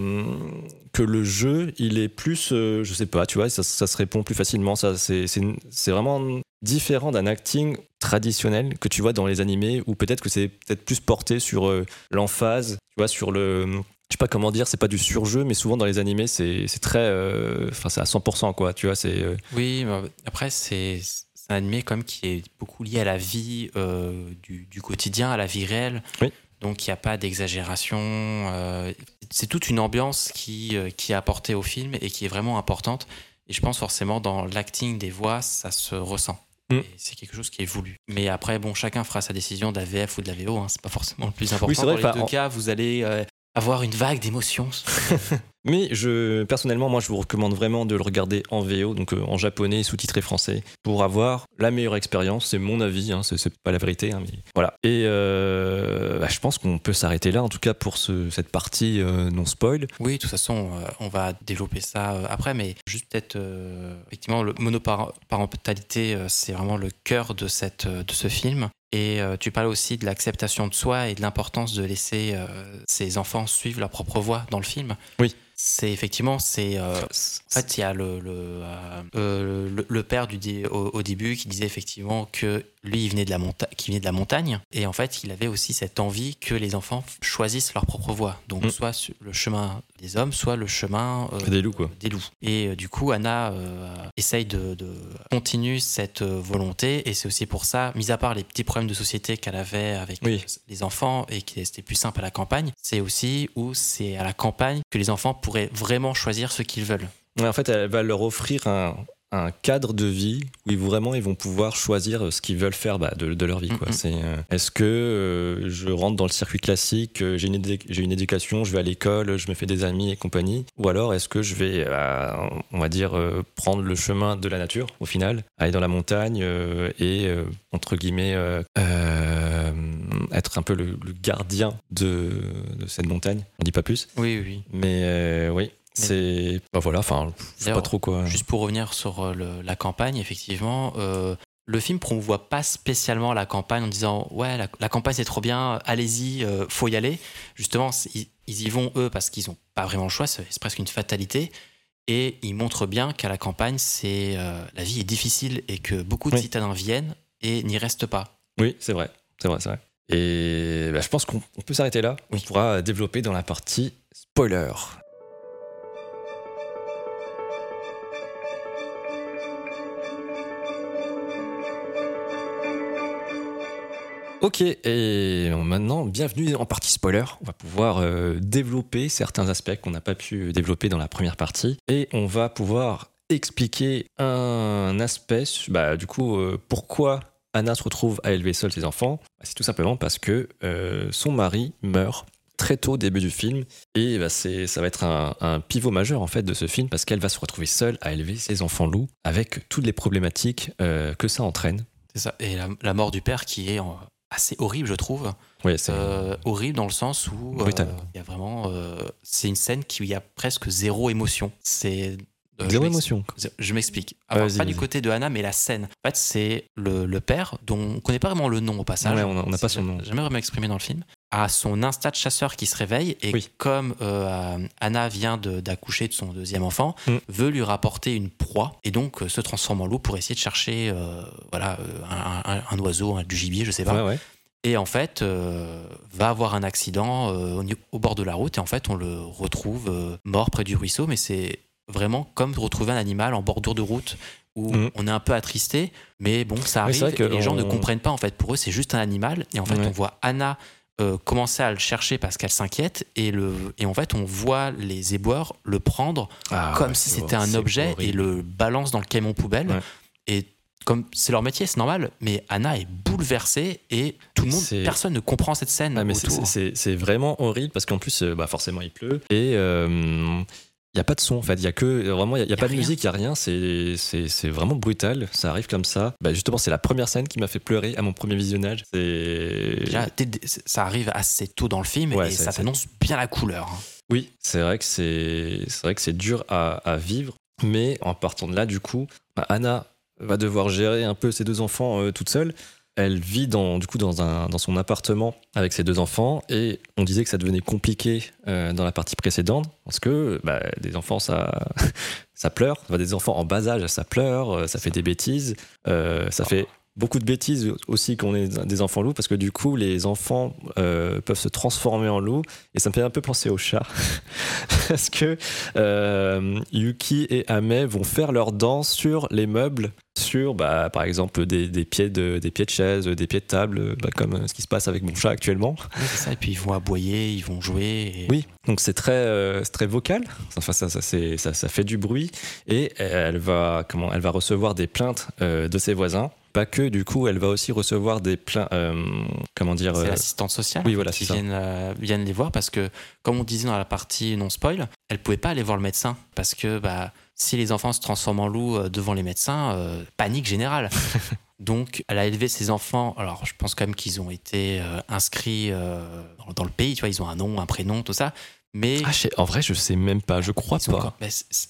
que le jeu, il est plus, euh, je sais pas, tu vois, ça, ça se répond plus facilement. Ça, c'est, c'est, c'est vraiment différent d'un acting traditionnel que tu vois dans les animés, ou peut-être que c'est peut-être plus porté sur euh, l'emphase, tu vois, sur le. Je sais pas comment dire, c'est pas du surjeu, mais souvent dans les animés, c'est c'est très. euh, Enfin, c'est à 100%, quoi, tu vois, c'est. euh, Oui, après, c'est c'est un animé comme qui est beaucoup lié à la vie euh, du, du quotidien, à la vie réelle. Oui. Donc il n'y a pas d'exagération. euh, c'est toute une ambiance qui, euh, qui est apportée au film et qui est vraiment importante. Et je pense forcément dans l'acting des voix, ça se ressent. Mm. C'est quelque chose qui est voulu. Mais après, bon, chacun fera sa décision de la VF ou de la VO. Hein, c'est pas forcément le plus important. c'est vrai, dans les deux en- cas, vous allez euh, avoir une vague d'émotions. Mais je, personnellement, moi, je vous recommande vraiment de le regarder en VO, donc euh, en japonais, sous-titré français, pour avoir la meilleure expérience. C'est mon avis, hein, c'est pas la vérité, hein, mais voilà. Et euh, bah, je pense qu'on peut s'arrêter là, en tout cas pour ce- cette partie euh, non spoil. Oui, de toute façon, on va développer ça après, mais juste peut-être, euh, effectivement, le monoparentalité, c'est vraiment le cœur de, cette, de ce film. Et tu parles aussi de l'acceptation de soi et de l'importance de laisser ses enfants suivre leur propre voie dans le film. Oui. C'est effectivement, c'est. euh, en fait, il y a le, le, euh, euh, le, le père du au, au début qui disait effectivement que lui, il venait, de la monta- qui venait de la montagne. Et en fait, il avait aussi cette envie que les enfants choisissent leur propre voie. Donc, Mm. soit le chemin des hommes, soit le chemin euh, Des loups, quoi. des loups. Et du coup, Anna essaye de, de continuer cette volonté. Et c'est aussi pour ça, mis à part les petits problèmes de société qu'elle avait avec Oui. les enfants et qui c'était plus simple à la campagne, c'est aussi où c'est à la campagne que les enfants pourraient vraiment choisir ce qu'ils veulent. Ouais, en fait, elle va leur offrir un, un cadre de vie où ils, vraiment ils vont pouvoir choisir ce qu'ils veulent faire bah, de, de leur vie. quoi. C'est, euh, Est-ce que euh, je rentre dans le circuit classique, euh, j'ai une, édu- j'ai une éducation, je vais à l'école, je me fais des amis et compagnie Ou alors est-ce que je vais, euh, on va dire, euh, prendre le chemin de la nature au final, aller dans la montagne euh, et, euh, entre guillemets, euh, euh, être un peu le, le gardien de, de cette montagne On dit pas plus. Oui, oui. Mais euh, oui, c'est. Bah voilà, enfin, je sais pas trop quoi. Juste pour revenir sur euh, le- la campagne, effectivement, euh, le film promouvoit pas spécialement la campagne en disant ouais la, la campagne c'est trop bien, allez-y, euh, faut y aller. Justement, ils, ils y vont eux parce qu'ils ont pas vraiment le choix, c'est c'est presque une fatalité. Et ils montrent bien qu'à la campagne, c'est euh, la vie est difficile et que beaucoup de Oui. citadins viennent et n'y restent pas. Oui, c'est vrai, c'est vrai, c'est vrai. Et bah, je pense qu'on on peut s'arrêter là. On pourra développer dans la partie spoiler. Ok, et maintenant, bienvenue en partie spoiler. On va pouvoir euh, développer certains aspects qu'on n'a pas pu développer dans la première partie. Et on va pouvoir expliquer un aspect, bah, du coup, euh, pourquoi Anna se retrouve à élever seule ses enfants. Bah, C'est tout simplement parce que euh, son mari meurt très tôt au début du film. Et bah, c'est, ça va être un, un pivot majeur en fait de ce film parce qu'elle va se retrouver seule à élever ses enfants loups avec toutes les problématiques euh, que ça entraîne. C'est ça. Et la, la mort du père qui est euh, assez horrible, je trouve. Ouais, c'est... Euh, horrible dans le sens où euh, il y a vraiment euh, c'est une scène qui a presque zéro émotion c'est Zéro je m'ex- émotion. je m'explique pas du côté de Anna mais la scène en fait c'est le, le père dont on connaît pas vraiment le nom au passage Ouais, on n'a pas son nom. jamais vraiment exprimé dans le film à son instinct de chasseur qui se réveille et Oui. comme euh, Anna vient d'accoucher de son deuxième enfant Mm. veut lui rapporter une proie et donc euh, se transforme en loup pour essayer de chercher euh, voilà euh, un, un- un oiseau un- du gibier je sais pas Ouais, ouais. et en fait euh, va avoir un accident euh, au, bord de la route et en fait on le retrouve euh, mort près du ruisseau mais c'est vraiment comme retrouver un animal en bordure de route où Mhm. on est un peu attristé mais bon ça arrive c'est vrai que et les gens ne comprennent pas en fait pour eux c'est juste un animal et en fait Ouais. on voit Anna euh, commencer à le chercher parce qu'elle s'inquiète et, le, et en fait on voit les éboueurs le prendre Ah, comme ouais, si c'était un objet et le balance dans le camion poubelle Ouais. et comme c'est leur métier c'est normal mais Anna est bouleversée et tout le monde personne ne comprend cette scène Ah, mais c'est- vraiment horrible parce qu'en plus, euh, bah, forcément, il pleut et il n'y a pas de son en fait. Il y a que vraiment, il y a, pas de musique, il y a rien. C'est vraiment brutal. Ça arrive comme ça. Bah, justement, c'est la première scène qui m'a fait pleurer à mon premier visionnage. Déjà, ça arrive assez tôt dans le film Ouais, et ça t'annonce bien la couleur. hein. Oui, c'est vrai que c'est c'est vrai que c'est dur à, à vivre, mais en partant de là, du coup, bah, Anna va devoir gérer un peu ses deux enfants euh, toute seule. Elle vit dans, du coup dans, un, dans son appartement avec ses deux enfants et on disait que ça devenait compliqué euh, dans la partie précédente parce que bah, des enfants ça, ça pleure, des enfants en bas âge ça pleure, euh, ça fait des bêtises, euh, ça fait beaucoup de bêtises aussi qu'on est des enfants loups parce que du coup les enfants euh, peuvent se transformer en loups et ça me fait un peu penser aux chats parce que euh, Yuki et Ame vont faire leur danse sur les meubles sur bah, par exemple des, des pieds de, des pieds de chaise des pieds de table bah, comme ce qui se passe avec mon chat actuellement Oui, c'est ça. Et puis ils vont aboyer, ils vont jouer. et- oui donc c'est très euh, très vocal enfin ça ça, ça ça fait du bruit et elle va comment elle va recevoir des plaintes euh, de ses voisins pas que du coup elle va aussi recevoir des plaintes euh, comment dire C'est euh, l'assistante sociale oui, voilà, qui viennent, euh, viennent les voir parce que, comme on disait dans la partie non spoil, elle pouvait pas aller voir le médecin parce que bah, si les enfants se transforment en loups devant les médecins, euh, panique générale. Donc, elle a élevé ses enfants. Alors, je pense quand même qu'ils ont été inscrits dans, dans le pays. Tu vois, ils ont un nom, un prénom, tout ça. Mais Ah, en vrai, je sais même pas, je crois pas. quand- mais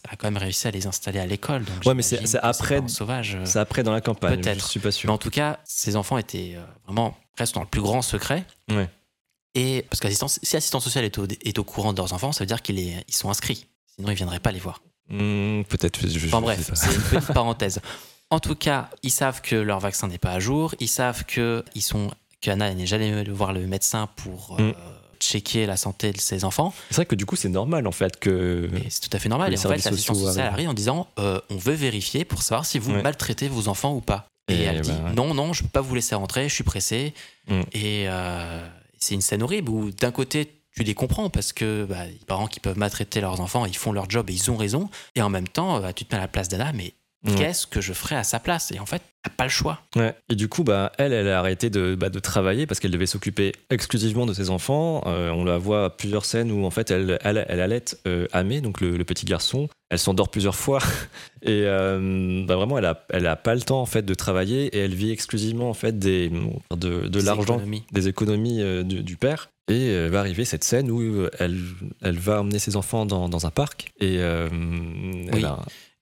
a quand même réussi à les installer à l'école. Ouais, mais c'est- après- sauvage. euh. C'est après dans la campagne, Peut-être. je suis pas Mais sûr. en tout cas, ces enfants étaient euh, vraiment presque dans le plus grand secret. Ouais. Et parce qu'assistance, si assistance sociale est au, est au courant de leurs enfants, ça veut dire qu'ils ils sont inscrits. Sinon, ils ne viendraient pas les voir. Hmm, Peut-être, Enfin bref, c'est une petite parenthèse. En tout cas, ils savent que leur vaccin n'est pas à jour. Ils savent que ils sont qu'Anna n'est jamais allée voir le médecin pour euh, Mm. Checker la santé de ses enfants. C'est vrai que du coup, c'est normal en fait que. C'est tout à fait normal. Et en fait, sociaux sociale arrive en disant euh, on veut vérifier pour savoir si vous Ouais. maltraitez vos enfants ou pas. Et, Et elle bah dit ouais. non, non, je peux pas vous laisser rentrer, je suis pressé. Mm. Et euh, c'est une scène horrible où d'un côté tu les comprends parce que bah, les parents qui peuvent maltraiter leurs enfants, ils font leur job et ils ont raison. Et en même temps, euh, tu te mets à la place d'Anna, mais Ouais. qu'est-ce que je ferais à sa place? Et en fait, t'as pas le choix. Ouais. Et du coup, bah, elle, elle a arrêté de, bah, de travailler parce qu'elle devait s'occuper exclusivement de ses enfants. Euh, on la voit à plusieurs scènes où en fait elle, elle, elle allait euh, Amé, donc le, le petit garçon. Elle s'endort plusieurs fois et euh, bah, vraiment, elle a, elle a pas le temps en fait de travailler et elle vit exclusivement en fait des, de, l'argent des économies euh, du, du père. Et va arriver cette scène où elle, elle va emmener ses enfants dans, dans un parc. Et euh, elle a-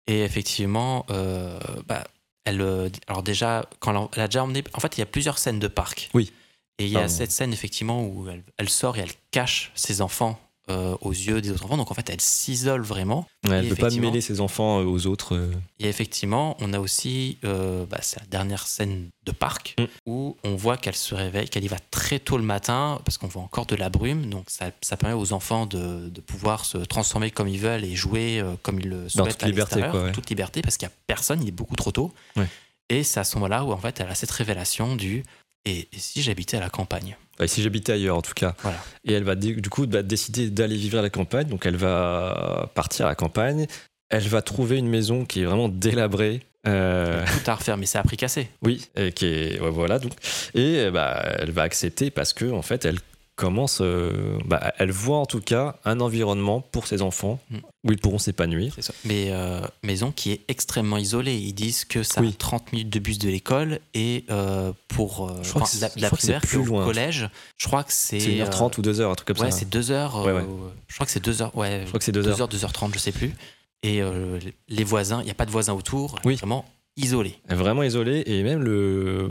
Et effectivement, euh, bah, elle, euh, alors déjà, quand elle, elle a déjà emmené. En fait, il y a plusieurs scènes de parc. Oui. Et il y a Pardon. cette scène, effectivement, où elle, elle sort et elle cache ses enfants euh, aux yeux des autres enfants. Donc, en fait, elle s'isole vraiment. elle ne peut pas mêler ses enfants euh, aux autres. euh. Et effectivement, on a aussi. euh, bah, c'est la dernière scène de parc Mm. où on voit qu'elle se réveille, qu'elle y va très tôt le matin parce qu'on voit encore de la brume. Donc, ça, ça permet aux enfants de, de pouvoir se transformer comme ils veulent et jouer comme ils le souhaitent. toute à liberté, quoi, ouais. Toute liberté parce qu'il n'y a personne, il est beaucoup trop tôt. Ouais. Et c'est à ce moment-là où, en fait, elle a cette révélation du. Et, et si j'habitais à la campagne Enfin, si j'habitais ailleurs, en tout cas. Voilà. Et elle va du coup bah, décider d'aller vivre à la campagne. Donc elle va partir à la campagne. Elle va trouver une maison qui est vraiment délabrée. Euh, Tout à refaire, mais c'est à prix cassé. oui, et qui est ouais, voilà donc. Et bah, elle va accepter parce que en fait elle commence, euh, bah, elle voit en tout cas un environnement pour ses enfants Mm. où ils pourront s'épanouir. Mais euh, maison qui est extrêmement isolée. Ils disent que ça Oui. a 30 minutes de bus de l'école et euh, pour euh, Je crois que la, c'est- je la c'est primaire plus puis au loin. collège, je crois que c'est C'est 1h30 euh, ou 2h, un truc comme ouais, ça. c'est 2 heures. Ouais, euh, ouais. Je crois que c'est 2 heures. Ouais, Je crois que c'est 2h. 2 heures, 2h30, je sais plus. Et les voisins, il n'y a pas de voisins autour. Oui. Vraiment isolé. Vraiment isolé et même le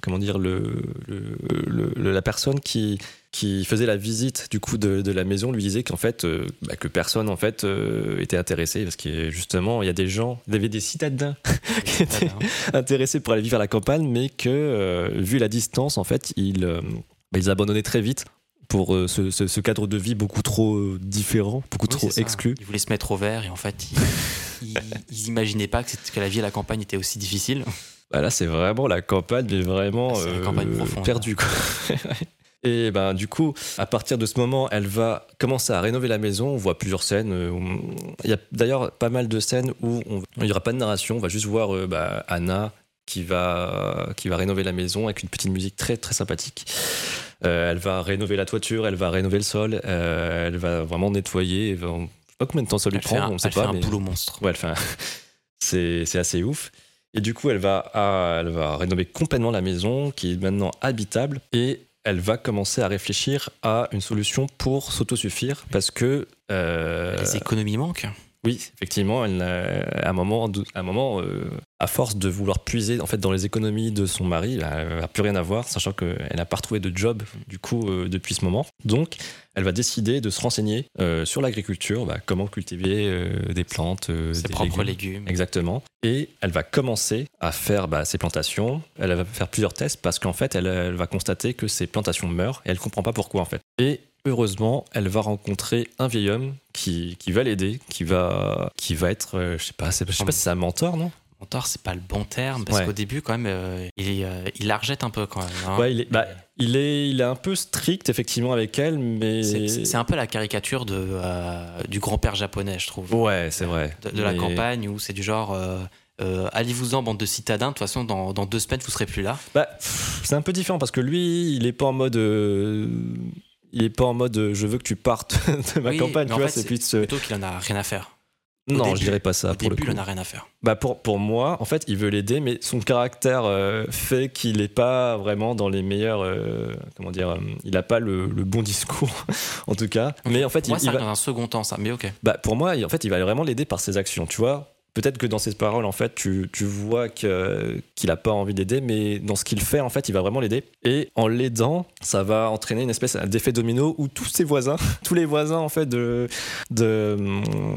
comment dire le, le- le- le- la personne qui qui faisait la visite du coup de, de la maison lui disait qu'en fait euh, bah, que personne en fait euh, était intéressé parce que justement il y a des gens il y avait des citadins qui étaient intéressés pour aller vivre à la campagne mais que euh, vu la distance en fait ils euh, bah, ils abandonnaient très vite pour ce, ce- ce cadre de vie beaucoup trop différent beaucoup Oui, trop exclu. Ils voulaient se mettre au vert et en fait, ils, ils, ils imaginaient pas que, la vie à la campagne était aussi difficile. Bah là, c'est vraiment la campagne, mais vraiment Ah, euh, campagne profonde, perdue. quoi. Et ben du coup, à partir de ce moment, elle va commencer à rénover la maison. On voit plusieurs scènes. euh, Il y a d'ailleurs pas mal de scènes où on- il n'y aura pas de narration. On va juste voir euh, bah, Anna qui va qui va rénover la maison avec une petite musique très très sympathique. Euh, elle va rénover la toiture, elle va rénover le sol, euh, elle va vraiment nettoyer. Va- pas combien de temps ça lui Elle prend, un, on sait elle fait un mais- boulot monstre. Ouais, un- c'est c'est assez ouf. Et du coup, elle va, ah, elle va rénover complètement la maison, qui est maintenant habitable, et elle va commencer à réfléchir à une solution pour s'autosuffire, parce que euh, Les économies manquent. Oui, effectivement, elle, à un moment, à un moment euh, à force de vouloir puiser en fait dans les économies de son mari, bah, elle n'a plus rien à voir, sachant qu'elle n'a pas retrouvé de job du coup euh, depuis ce moment. Donc, elle va décider de se renseigner euh, sur l'agriculture, bah, comment cultiver des plantes, Ses des propres légumes. légumes. Exactement. Et elle va commencer à faire bah, ses plantations. Elle va faire plusieurs tests parce qu'en fait, elle, elle va constater que ses plantations meurent et elle comprend pas pourquoi en fait. Et heureusement, elle va rencontrer un vieil homme qui, qui va l'aider, qui va, qui va être, euh, je sais pas, c'est- je sais pas si c'est un mentor, non? Mentor, c'est pas le bon terme, parce Ouais. qu'au début, quand même, euh, il, est, euh, il la rejette un peu quand même. hein. Ouais, il est, bah, il est, il est un peu strict effectivement avec elle, mais C'est- un peu la caricature de, euh, du grand-père japonais, je trouve. ouais, c'est vrai. De, de la campagne où c'est du genre. euh, Allez-vous-en, bande de citadins. De toute façon, dans, dans deux semaines, vous serez plus là. Bah, c'est un peu différent parce que lui, il est pas en mode. euh, il est pas en mode euh, je veux que tu partes de ma Oui, campagne, tu vois, c'est plus. euh, Plutôt qu'il en a rien à faire. au non, début- je dirais pas ça Au pour début, le il coup. en a rien à faire. Bah pour, pour moi, en fait, il veut l'aider, mais son caractère euh, fait qu'il n'est pas vraiment dans les meilleurs. euh, comment dire euh, Il n'a pas le, le bon discours, en tout cas. Mais en fait, Pour moi, il, ça il arrive va, dans un second temps, ça. Mais ok. bah, pour moi, il- en fait, il va vraiment l'aider par ses actions, tu vois. Peut-être que dans ses paroles, en fait, tu, tu vois qu'il n'a pas envie d'aider, mais dans ce qu'il fait, en fait, il va vraiment l'aider. Et en l'aidant, ça va entraîner une espèce d'effet domino où tous ses voisins, tous les voisins, en fait, de, de,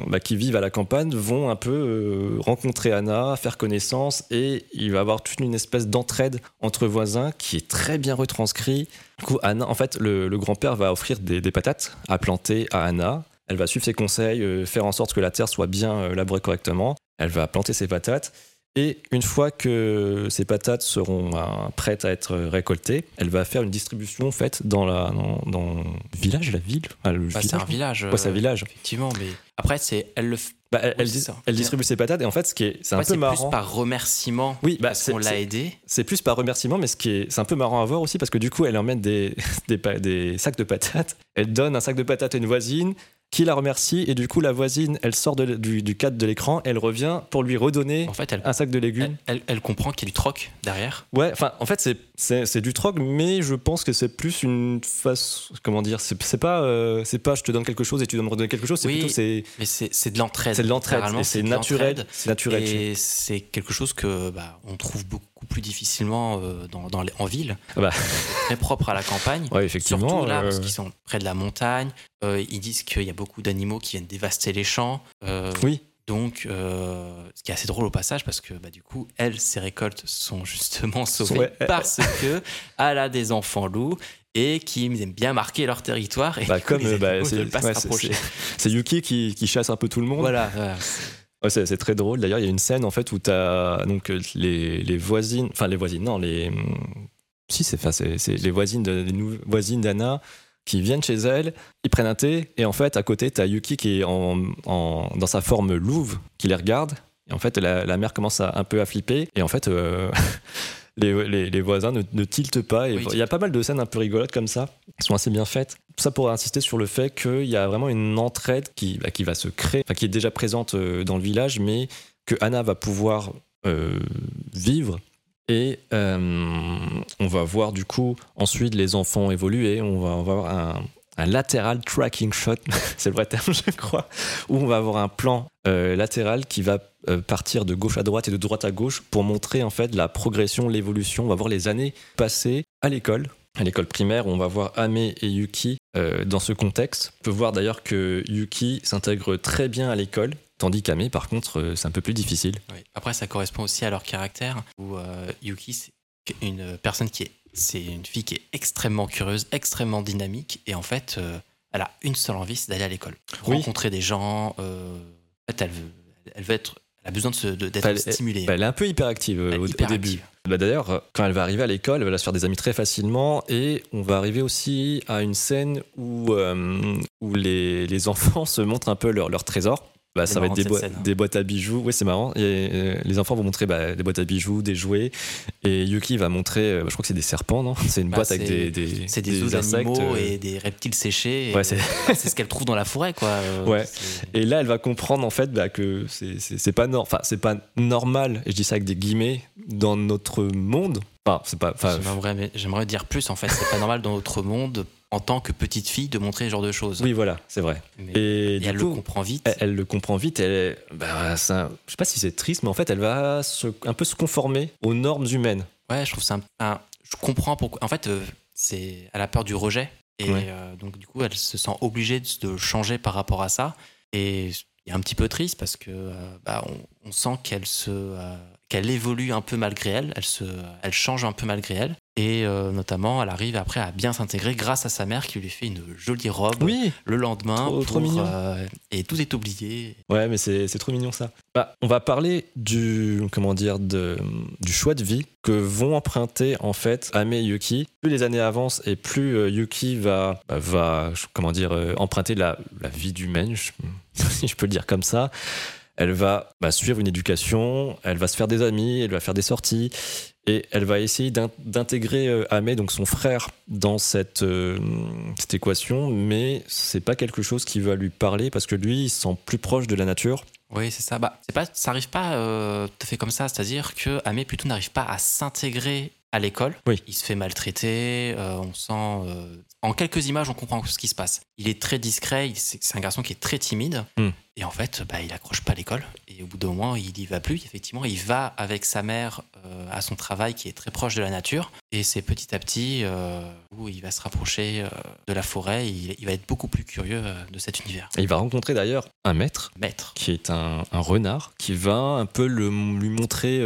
bah, qui vivent à la campagne vont un peu euh, rencontrer Anna, faire connaissance, et il va avoir toute une espèce d'entraide entre voisins qui est très bien retranscrit. Du coup, Anna, en fait, le, grand-père va offrir des patates à planter à Anna. Elle va suivre ses conseils, euh, faire en sorte que la terre soit bien euh, labourée correctement. Elle va planter ses patates. Et une fois que ces patates seront euh, prêtes à être récoltées, elle va faire une distribution faite dans, la, dans, dans le village, la ville? Ah, Bah, c'est un village. Ouais, c'est un euh, village. Effectivement, mais après, c'est elle le. Bah, elle, oui, elle c'est dis- ça. elle distribue ses patates et en fait, ce qui est, c'est un peu c'est marrant. plus par remerciement. Oui, bah, parce c'est- qu'on l'a c'est- aidé. C'est plus par remerciement, mais ce qui est, c'est un peu marrant à voir aussi parce que du coup, elle emmène des, des sacs de patates. Elle donne un sac de patates à une voisine qui la remercie et du coup, la voisine, elle sort de- du, du cadre de l'écran, elle revient pour lui redonner En fait, elle, un sac de légumes. elle, elle- elle comprend qu'il y a du troc derrière. Ouais, enfin, en fait, c'est, c'est, c'est du troc, mais je pense que c'est plus une face. Comment dire C'est, pas, euh, c'est pas je te donne quelque chose et tu dois me redonner quelque chose. C'est Oui, plutôt c'est, Mais c'est c'est de l'entraide. c'est de l'entraide c'est naturel. C'est naturel. Et c'est quelque chose que bah, on trouve beaucoup plus difficilement euh, dans, dans les- en ville. Ah bah. C'est très propre à la campagne. Ouais, effectivement. Surtout là, euh, parce qu'ils sont près de la montagne. Euh, ils disent qu'il y a beaucoup d'animaux qui viennent dévaster les champs. Euh, Oui. Donc, euh, ce qui est assez drôle au passage, parce que bah, du coup, elle, ses récoltes sont justement sauvées Ouais. parce que elle a des enfants loups et qui aiment bien marquer leur territoire. Et Bah, du coup, comme, euh, bah, c'est- ouais, Yuki qui, qui chasse un peu tout le monde. Voilà. voilà. C'est, très drôle. D'ailleurs, il y a une scène en fait où tu as donc euh, les, les voisines, enfin les voisines, non, les hum, si c'est, enfin, les voisines de, les voisines d'Anna qui viennent chez elle, ils prennent un thé et en fait à côté tu as Yuki qui est en, dans sa forme louve qui les regarde et en fait la, la mère commence à, un peu à flipper et en fait euh, les, les- les voisins ne, ne tiltent pas et Oui, il y a pas mal de scènes un peu rigolotes comme ça qui sont assez bien faites. Tout ça pour insister sur le fait qu'il y a vraiment une entraide qui, bah, qui va se créer, enfin, qui est déjà présente euh, dans le village, mais que Anna va pouvoir euh, vivre. Et euh, on va voir du coup ensuite les enfants évoluer. On va, on va avoir un, un lateral tracking shot, c'est le vrai terme, je crois, où on va avoir un plan euh, latéral qui va euh, partir de gauche à droite et de droite à gauche pour montrer en fait la progression, l'évolution. On va voir les années passées à l'école à l'école primaire, on va voir Ame et Yuki euh, dans ce contexte. On peut voir d'ailleurs que Yuki s'intègre très bien à l'école, tandis qu'Ame, par contre, euh, c'est un peu plus difficile. Oui. Après, ça correspond aussi à leur caractère, où euh, Yuki, c'est une personne qui est. C'est une fille qui est extrêmement curieuse, extrêmement dynamique, et en fait, elle a une seule envie, c'est d'aller à l'école. Oui. Rencontrer des gens. en fait, elle veut, elle veut être. Elle a besoin de se- de- d'être Elle- stimulée. Bah, elle est un peu hyperactive au, début. Bah, D'ailleurs, quand elle va arriver à l'école, elle va se faire des amis très facilement et on va arriver aussi à une scène où, euh, où les, les enfants se montrent un peu leur, leur trésor. Bah, ça va être marrant, des, cette boi- scène, hein. des boîtes à bijoux. Oui, c'est marrant. Et, euh, les enfants vont montrer bah, des boîtes à bijoux, des jouets. Et Yuki va montrer, euh, bah, je crois que c'est des serpents, non? C'est une Bah, boîte avec des, des, C'est des, insectes. euh, et des reptiles séchés. Ouais, c'est- ce qu'elle trouve dans la forêt, quoi. euh, Ouais. Et là, elle va comprendre en fait bah, que c'est- pas, nor- enfin, c'est pas normal, et je dis ça avec des guillemets, dans notre monde, Enfin, c'est pas. j'aimerais dire plus, en fait. C'est pas normal dans notre monde, en tant que petite fille, de montrer ce genre de choses. oui, voilà, c'est vrai. Mais- Et, et du elle coup, le comprend vite. elle, elle le comprend vite. Elle, est- bah, ça, je sais pas si c'est triste, mais en fait, elle va se- un peu se conformer aux normes humaines. Ouais, je trouve ça. un- un- je comprends pourquoi. En fait, euh, c'est. Elle a peur du rejet. Et Ouais. euh, donc, du coup, elle se sent obligée de, changer par rapport à ça. Et il est un petit peu triste parce que euh, bah, on, on sent qu'elle se. euh, qu'elle évolue un peu malgré elle, elle, se, elle change un peu malgré elle, et euh, notamment elle arrive après à bien s'intégrer grâce à sa mère qui lui fait une jolie robe Oui, le lendemain, Trop- mignon. euh, et tout est oublié. Ouais, mais c'est c'est trop mignon ça. Bah, on va parler du comment dire de, du choix de vie que vont emprunter en fait Ame et Yuki. Plus les années avancent et plus euh, Yuki va bah, va comment dire emprunter la, la vie d'humaine, si je peux le dire comme ça. Elle va bah, suivre une éducation, elle va se faire des amis, elle va faire des sorties et elle va essayer d'in- d'intégrer euh, Ame, donc son frère, dans cette, euh, cette équation, mais c'est pas quelque chose qui va lui parler parce que lui, il se sent plus proche de la nature. Oui, c'est ça. Bah, c'est pas, ça arrive pas euh, tout à fait comme ça. C'est-à-dire que Amé plutôt n'arrive pas à s'intégrer à l'école. Oui. Il se fait maltraiter. euh, on sent. euh, en quelques images, on comprend ce qui se passe. Il est très discret. C'est un garçon qui est très timide. Hmm. Et en fait, bah, il accroche pas l'école. Et au bout d'un moment, il y va plus. Effectivement, il va avec sa mère euh, à son travail qui est très proche de la nature. Et c'est petit à petit où il va se rapprocher de la forêt. Il, il va être beaucoup plus curieux de cet univers. Et il va rencontrer d'ailleurs un maître Maître. qui est un, un renard qui va un peu le, lui montrer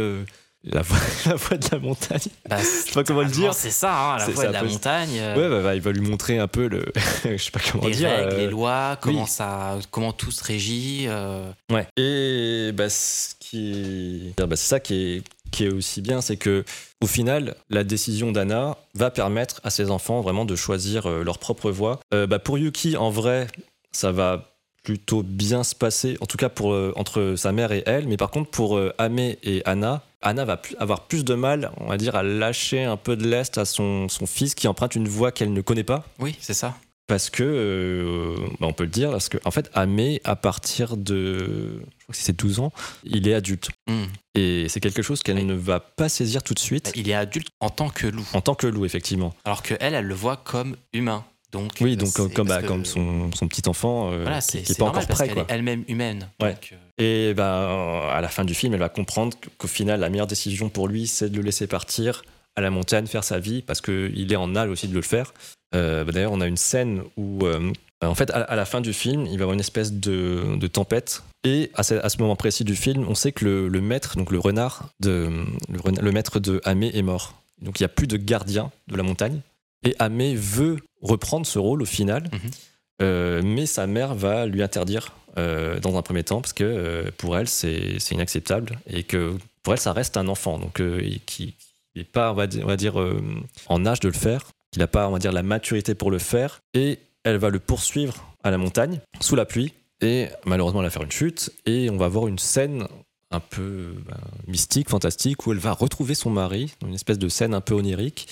la, voie de la montagne. Bah, Je sais pas comment le dire. C'est ça, hein, la c'est de la peu- montagne. euh, Ouais, bah, bah, il va lui montrer un peu le. je sais pas comment les dire. règles, euh, les lois, comment, oui. ça, comment tout se régit. euh, Ouais. Et bah, ce qui bah, c'est ça qui est, qui est aussi bien, c'est que au final, la décision d'Anna va permettre à ses enfants vraiment de choisir leur propre voie. Bah, pour Yuki, en vrai, ça va plutôt bien se passer, en tout cas pour, entre sa mère et elle. Mais par contre, pour Ame et Anna, Anna va plus- avoir plus de mal, on va dire, à lâcher un peu de l'est à son, son fils qui emprunte une voie qu'elle ne connaît pas. Oui, c'est ça. Parce que, euh, bah, on peut le dire, parce que, en fait, Amé, à partir de, je crois que c'est 12 ans, il est adulte. Hmm. Et c'est quelque chose qu'elle Oui. ne va pas saisir tout de suite, Il est adulte en tant que loup, en tant que loup, effectivement. alors que elle, elle le voit comme humain. Donc, Oui, euh, donc comme, c'est comme, bah, comme son, son petit enfant euh, Voilà, qui c'est n'est pas normal encore prêt. qu'elle Quoi. est elle-même humaine. Ouais. Donc, euh, Et ben, à la fin du film, elle va comprendre qu'au final, la meilleure décision pour lui, c'est de le laisser partir à la montagne, faire sa vie, parce qu'il est en âge aussi de le faire. Euh, bah, D'ailleurs, on a une scène où, euh, en fait, à, la fin du film, il va y avoir une espèce de, tempête. Et à ce, moment précis du film, on sait que le, maître, donc le renard, de, le, maître de Amé est mort. Donc il n'y a plus de gardien de la montagne. Et Amé veut reprendre ce rôle au final. Mhm. Mais sa mère va lui interdire euh, dans un premier temps parce que euh, pour elle c'est inacceptable et que pour elle ça reste un enfant. Donc euh, qui n'est pas on va dire, on va dire, euh, en âge de le faire qu'il n'a pas on va dire la maturité pour le faire et elle va le poursuivre à la montagne sous la pluie et malheureusement elle va faire une chute et on va voir une scène un peu ben, mystique fantastique où elle va retrouver son mari une espèce de scène un peu onirique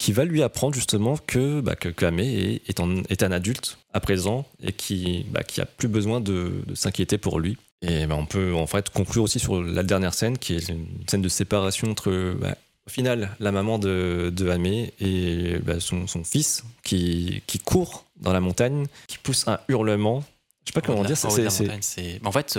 qui va lui apprendre justement que, bah, que est, est, en- est un adulte à présent et qui, bah, qui a plus besoin de, de s'inquiéter pour lui. Et bah, on peut en fait conclure aussi sur la dernière scène qui est une scène de séparation entre bah, au final la maman de, de Amé et bah, son, son fils qui, qui court dans la montagne, qui pousse un hurlement. Je sais pas comment dire, c'est- En fait,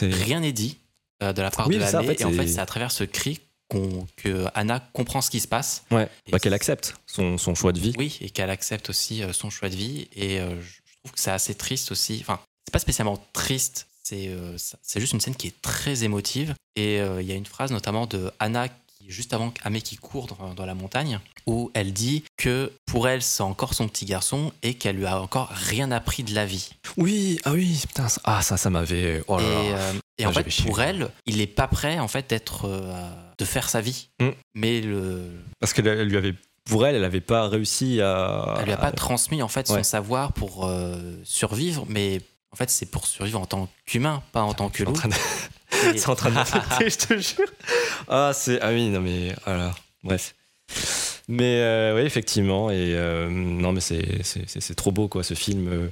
rien n'est dit euh, de la part Oui, de ça, en fait, et en fait, c'est à travers ce cri qu'on- que Anna comprend ce qui se passe. ouais, bah, qu'elle accepte son, son choix de vie. Oui, et qu'elle accepte aussi euh, son choix de vie. Et euh, je trouve que c'est assez triste aussi. Enfin, c'est pas spécialement triste, c'est euh, c'est juste une scène qui est très émotive. Et il y a une phrase notamment de Anna, juste avant Amé qui court dans, dans la montagne, où elle dit que pour elle, c'est encore son petit garçon et qu'elle lui a encore rien appris de la vie. Oui, ah oui, putain, ça- ah ça, ça m'avait. Oh là et là. euh, et Ah, en fait, pour elle, il n'est pas prêt en fait d'être, euh, de faire sa vie. Mm. Mais le, Parce qu'elle elle lui avait, pour elle, elle n'avait pas réussi à. Elle lui a pas transmis en fait son savoir pour euh, survivre, mais en fait c'est pour survivre en tant qu'humain, pas en tant que loup. de, c'est en train de m'affecter, je te jure. Ah, c'est. Ah oui, non, mais. Voilà. Bref. Mais euh, oui, effectivement. Et euh, non, mais c'est trop beau, quoi, ce film. Euh,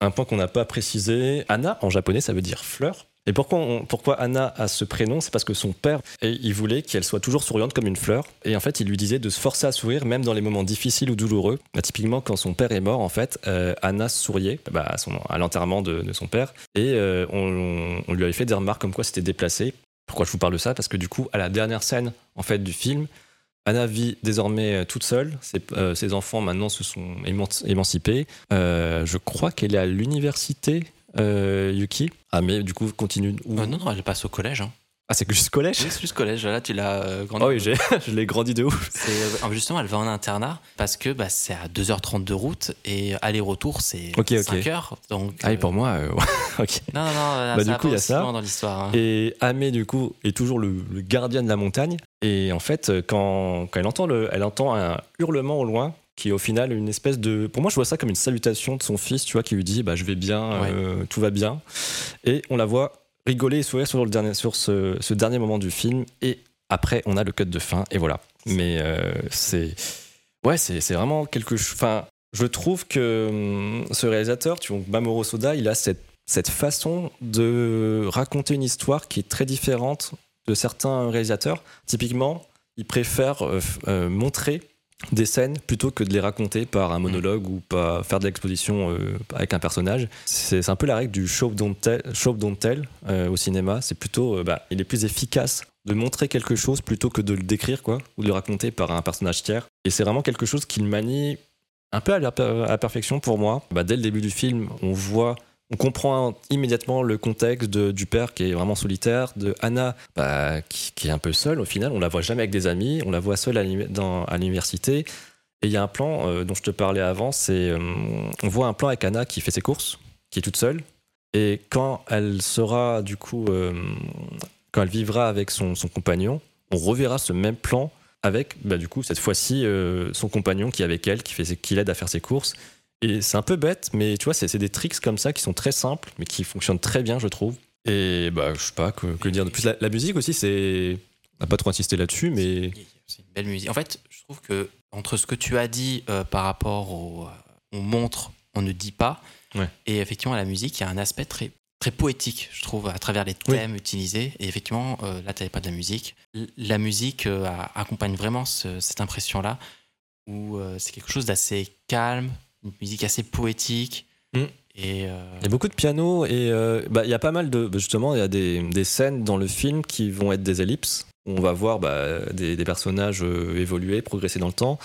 Un point qu'on n'a pas précisé. Anna, en japonais, ça veut dire fleur. Et pourquoi, Anna a ce prénom? C'est parce que son père, il voulait qu'elle soit toujours souriante comme une fleur. Et en fait, il lui disait de se forcer à sourire même dans les moments difficiles ou douloureux. Bah, typiquement, quand son père est mort, en fait, euh, Anna souriait bah, à, l'enterrement de, son père. Et euh, on, on lui avait fait des remarques comme quoi c'était déplacé. Pourquoi je vous parle de ça? Parce que du coup, à la dernière scène en fait, du film, Anna vit désormais euh, toute seule. Ses, enfants maintenant se sont éman- émancipés. Je crois qu'elle est à l'université, euh, Yuki. Ah, mais du coup, continue. où Euh, non, non, elle passe au collège. Hein. Ah, c'est que juste collège Oui, c'est juste collège. Là, tu l'as euh, grandi. Ah oui, j'ai- je l'ai grandi de ouf. Euh, justement, elle va en internat parce que bah, c'est à 2h30 de route et aller-retour, c'est Ok, ok. 5 heures. Donc, Ah, et pour moi, euh, ok. Non, non, non, Bah, ça du va coup, il y a ça. dans l'histoire. hein. Et Amé, du coup, est toujours le, le gardien de la montagne. Et en fait, quand, quand elle, entend le, elle entend un hurlement au loin, qui est au final une espèce de. Pour moi, je vois ça comme une salutation de son fils, tu vois, qui lui dit bah, Je vais bien, Ouais. euh, tout va bien. Et on la voit rigoler et sourire sur, le dernier, sur ce, ce dernier moment du film. Et après, on a le cut de fin, et voilà. Mais euh, c'est. Ouais, c'est c'est vraiment quelque chose. Enfin, je trouve que hum, ce réalisateur, tu vois, Mamoru Soda, il a cette, cette façon de raconter une histoire qui est très différente de certains réalisateurs. Typiquement, il préfère euh, montrer des scènes plutôt que de les raconter par un monologue ou pas faire de l'exposition euh, avec un personnage. C'est un peu la règle du show don't tell, show don't tell euh, au cinéma. C'est plutôt, euh, bah, il est plus efficace de montrer quelque chose plutôt que de le décrire quoi ou de le raconter par un personnage tiers. Et c'est vraiment quelque chose qu'il manie un peu à la, à la perfection pour moi. Bah, dès le début du film, on voit on comprend immédiatement le contexte du père qui est vraiment solitaire, de Anna bah, qui, est un peu seule au final. On la voit jamais avec des amis, on la voit seule à l'université. Et il y a un plan euh, dont je te parlais avant, c'est euh, on voit un plan avec Anna qui fait ses courses, qui est toute seule. Et quand elle sera du coup, euh, quand elle vivra avec son, compagnon, on reverra ce même plan avec bah, du coup cette fois-ci son compagnon qui est avec elle, qui, qui l'aide à faire ses courses. Et c'est un peu bête, mais tu vois, c'est c'est des tricks comme ça qui sont très simples, mais qui fonctionnent très bien, je trouve. Et bah, je sais pas que, que dire de plus. La, la musique aussi, c'est. On n'a pas trop insisté là-dessus, mais. C'est une belle musique. En fait, je trouve que entre ce que tu as dit euh, par rapport au euh, on montre, on ne dit pas, Ouais. et effectivement la musique, il y a un aspect très très poétique, je trouve, à travers les Oui. thèmes utilisés. Et effectivement, euh, là, tu n'avais pas de la musique. L- La musique euh, accompagne vraiment ce- cette impression-là, où c'est quelque chose d'assez calme, une musique assez poétique. Mm. Et euh, Il y a beaucoup de piano et euh, bah, il y a pas mal de. Justement, il y a des, des scènes dans le film qui vont être des ellipses. où On va voir bah, des, des personnages euh, évoluer, progresser dans le temps.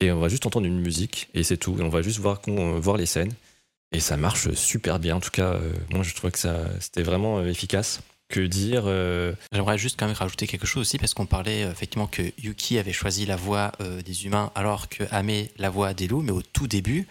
Et on va juste entendre une musique et c'est tout. Et on va juste voir, voir les scènes. Et ça marche super bien. En tout cas, euh, moi, je trouvais que ça, c'était vraiment euh, efficace. Que dire euh, J'aimerais juste quand même rajouter quelque chose aussi parce qu'on parlait euh, effectivement que Yuki avait choisi la voix euh, des humains alors que Ame la voix des loups, mais au tout début,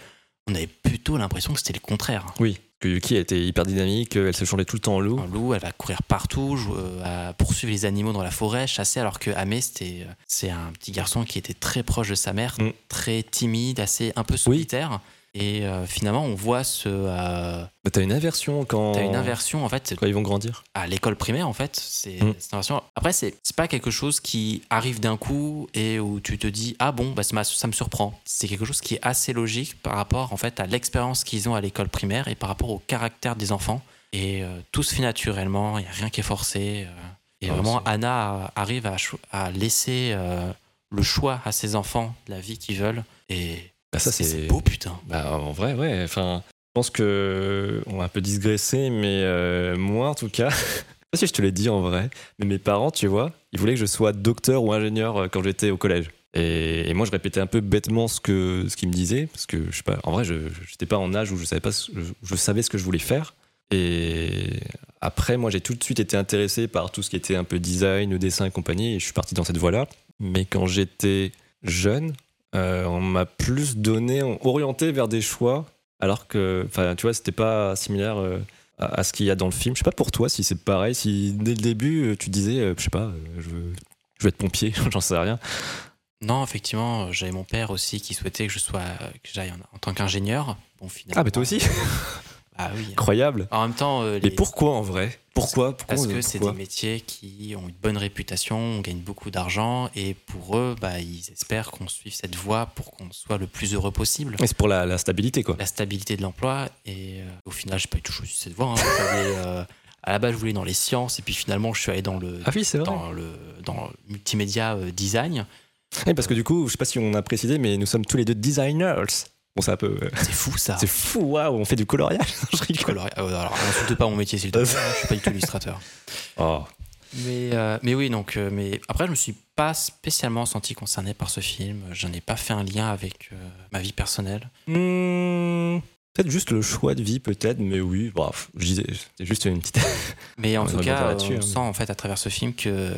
on avait plutôt l'impression que c'était le contraire. Oui, que Yuki était hyper dynamique, elle se changeait tout le temps en loup. Un loup, elle va courir partout, à poursuivre les animaux dans la forêt, chasser, alors que Ame, c'était, c'est un petit garçon qui était très proche de sa mère, Mm. très timide, assez un peu solitaire. Et euh, finalement, on voit ce. Euh, Bah, T'as une inversion quand. T'as une inversion en fait. Quand ils vont grandir. à l'école primaire en fait c'est Mm. c'est une version- après c'est pas quelque chose qui arrive d'un coup et où tu te dis ah bon bah ça, ça me surprend c'est quelque chose qui est assez logique par rapport en fait à l'expérience qu'ils ont à l'école primaire et par rapport au caractère des enfants et euh, tout se fait naturellement il y a rien qui est forcé et Ah, vraiment Anna arrive à, laisser le choix à ses enfants de la vie qu'ils veulent et Bah, ça, c'est beau putain Bah, en vrai, ouais. Enfin, je pense que on va un peu digressé, mais euh, moi, en tout cas, je sais pas si je te l'ai dit en vrai, mais mes parents, tu vois, ils voulaient que je sois docteur ou ingénieur euh, quand j'étais au collège. Et, et moi, je répétais un peu bêtement ce que ce qu'ils me disaient, parce que je sais pas. En vrai, je n'étais pas en âge où je savais pas, ce- je, je savais ce que je voulais faire. Et après, moi, j'ai tout de suite été intéressé par tout ce qui était un peu design, dessin et compagnie, et je suis parti dans cette voie-là. Mais quand j'étais jeune, on m'a plus donné, orienté vers des choix, alors que, enfin, tu vois, c'était pas similaire euh, à, ce qu'il y a dans le film. Je sais pas pour toi si c'est pareil, si dès le début euh, tu disais, euh, je sais pas, euh, je veux, je veux être pompier, j'en sais rien. non effectivement j'avais mon père aussi qui souhaitait que je sois que j'aille en, en tant qu'ingénieur bon finalement Ah, mais toi aussi ah oui Incroyable. En même temps, euh, Mais pourquoi en vrai? Pourquoi, pourquoi parce que c'est pourquoi des métiers qui ont une bonne réputation, on gagne beaucoup d'argent et pour eux, bah, ils espèrent qu'on suive cette voie pour qu'on soit le plus heureux possible. Mais c'est pour la, la stabilité, quoi. La stabilité de l'emploi et euh, au final, j'ai pas tout choisi cette voie. hein. Euh, à la base, je voulais dans les sciences, et puis finalement, je suis allé dans le, Ah oui, dans le, dans le multimédia euh, design. Oui, parce que du coup, je sais pas si on a précisé, mais nous sommes tous les deux designers. Bon, c'est un peu. euh, C'est fou ça. C'est fou, waouh, on fait du coloriage. je rigole. Colori- euh, alors, n'insulte pas mon métier, s'il te plaît. je suis pas du tout illustrateur. Oh. Mais, euh, mais oui, donc, euh, mais après, je me suis pas spécialement senti concerné par ce film. Je n'ai pas fait un lien avec euh, ma vie personnelle. Hmm, peut-être juste le choix de vie, peut-être, mais oui, je disais, c'est juste une petite. Mais en On tout va cas, là-dessus, on hein. sent en fait à travers ce film que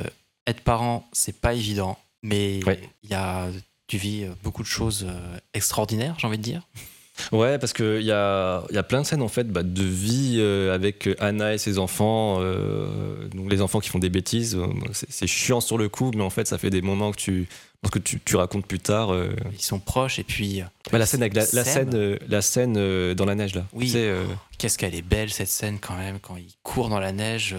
être parent, c'est pas évident. Mais Ouais. il y a, tu vis euh, beaucoup de choses euh, extraordinaires, j'ai envie de dire. Ouais, parce qu'il y a, y a plein de scènes en fait bah, de vie euh, avec Anna et ses enfants. euh, donc les enfants qui font des bêtises, c'est chiant sur le coup, mais en fait ça fait des moments que tu, que tu, tu racontes plus tard. euh. Ils sont proches et puis. Bah, la scène, avec la, la Scène. la scène dans la neige là. Oui. Euh, Qu'est-ce qu'elle est belle cette scène quand même quand ils courent dans la neige.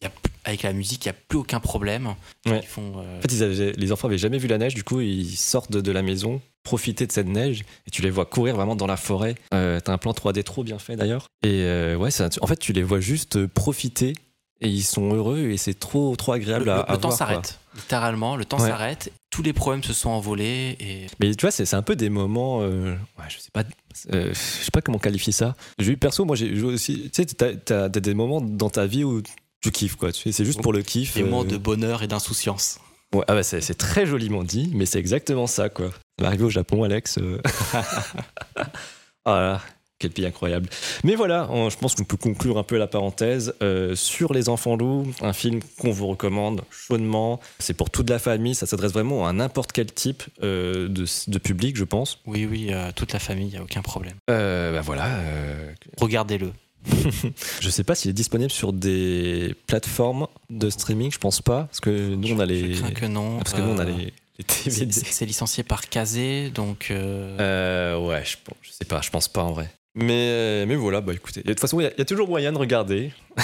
Il y a, avec la musique, il n'y a plus aucun problème. Ouais. Ils font. euh, En fait, ils avaient- les enfants avaient jamais vu la neige, du coup, ils sortent de, de la maison, profiter de cette neige, et tu les vois courir vraiment dans la forêt. Euh, T'as un plan 3D trop bien fait d'ailleurs. Et euh, ouais, en fait, tu les vois juste profiter, et ils sont heureux, et c'est trop, trop agréable le, à, le- à le temps voir, s'arrête. Littéralement, le temps Ouais. s'arrête. Tous les problèmes se sont envolés et Mais tu vois, c'est un peu des moments. euh, ouais, je sais pas. euh, je sais pas comment qualifier ça. J'ai eu perso, moi j'ai aussi. Tu sais, t'as t'as des moments dans ta vie où tu kiffes, quoi. Tu sais, C'est juste pour le kiff. des moments euh, de bonheur et d'insouciance. Ouais, ah bah c'est très joliment dit, mais c'est exactement ça, quoi. Arrivé au Japon, Alex. ah là, quel pays incroyable. Mais voilà, on- je pense qu'on peut conclure un peu la parenthèse euh, sur Les Enfants Loups, un film qu'on vous recommande chaudement. C'est pour toute la famille, ça s'adresse vraiment à n'importe quel type euh, de, de public, je pense. Oui, oui, euh, toute la famille, il n'y a aucun problème. Bah voilà. Regardez-le. je sais pas s'il est disponible sur des plateformes de streaming, je pense pas, parce que nous on a les, Je crains que non. parce que nous on a Euh, les, les c'est- licencié par Kazé, donc. euh, Euh, ouais, je, je sais pas, je pense pas en vrai. Mais, euh, mais voilà, bah écoutez, de toute façon, il y, a- il y a toujours moyen de regarder.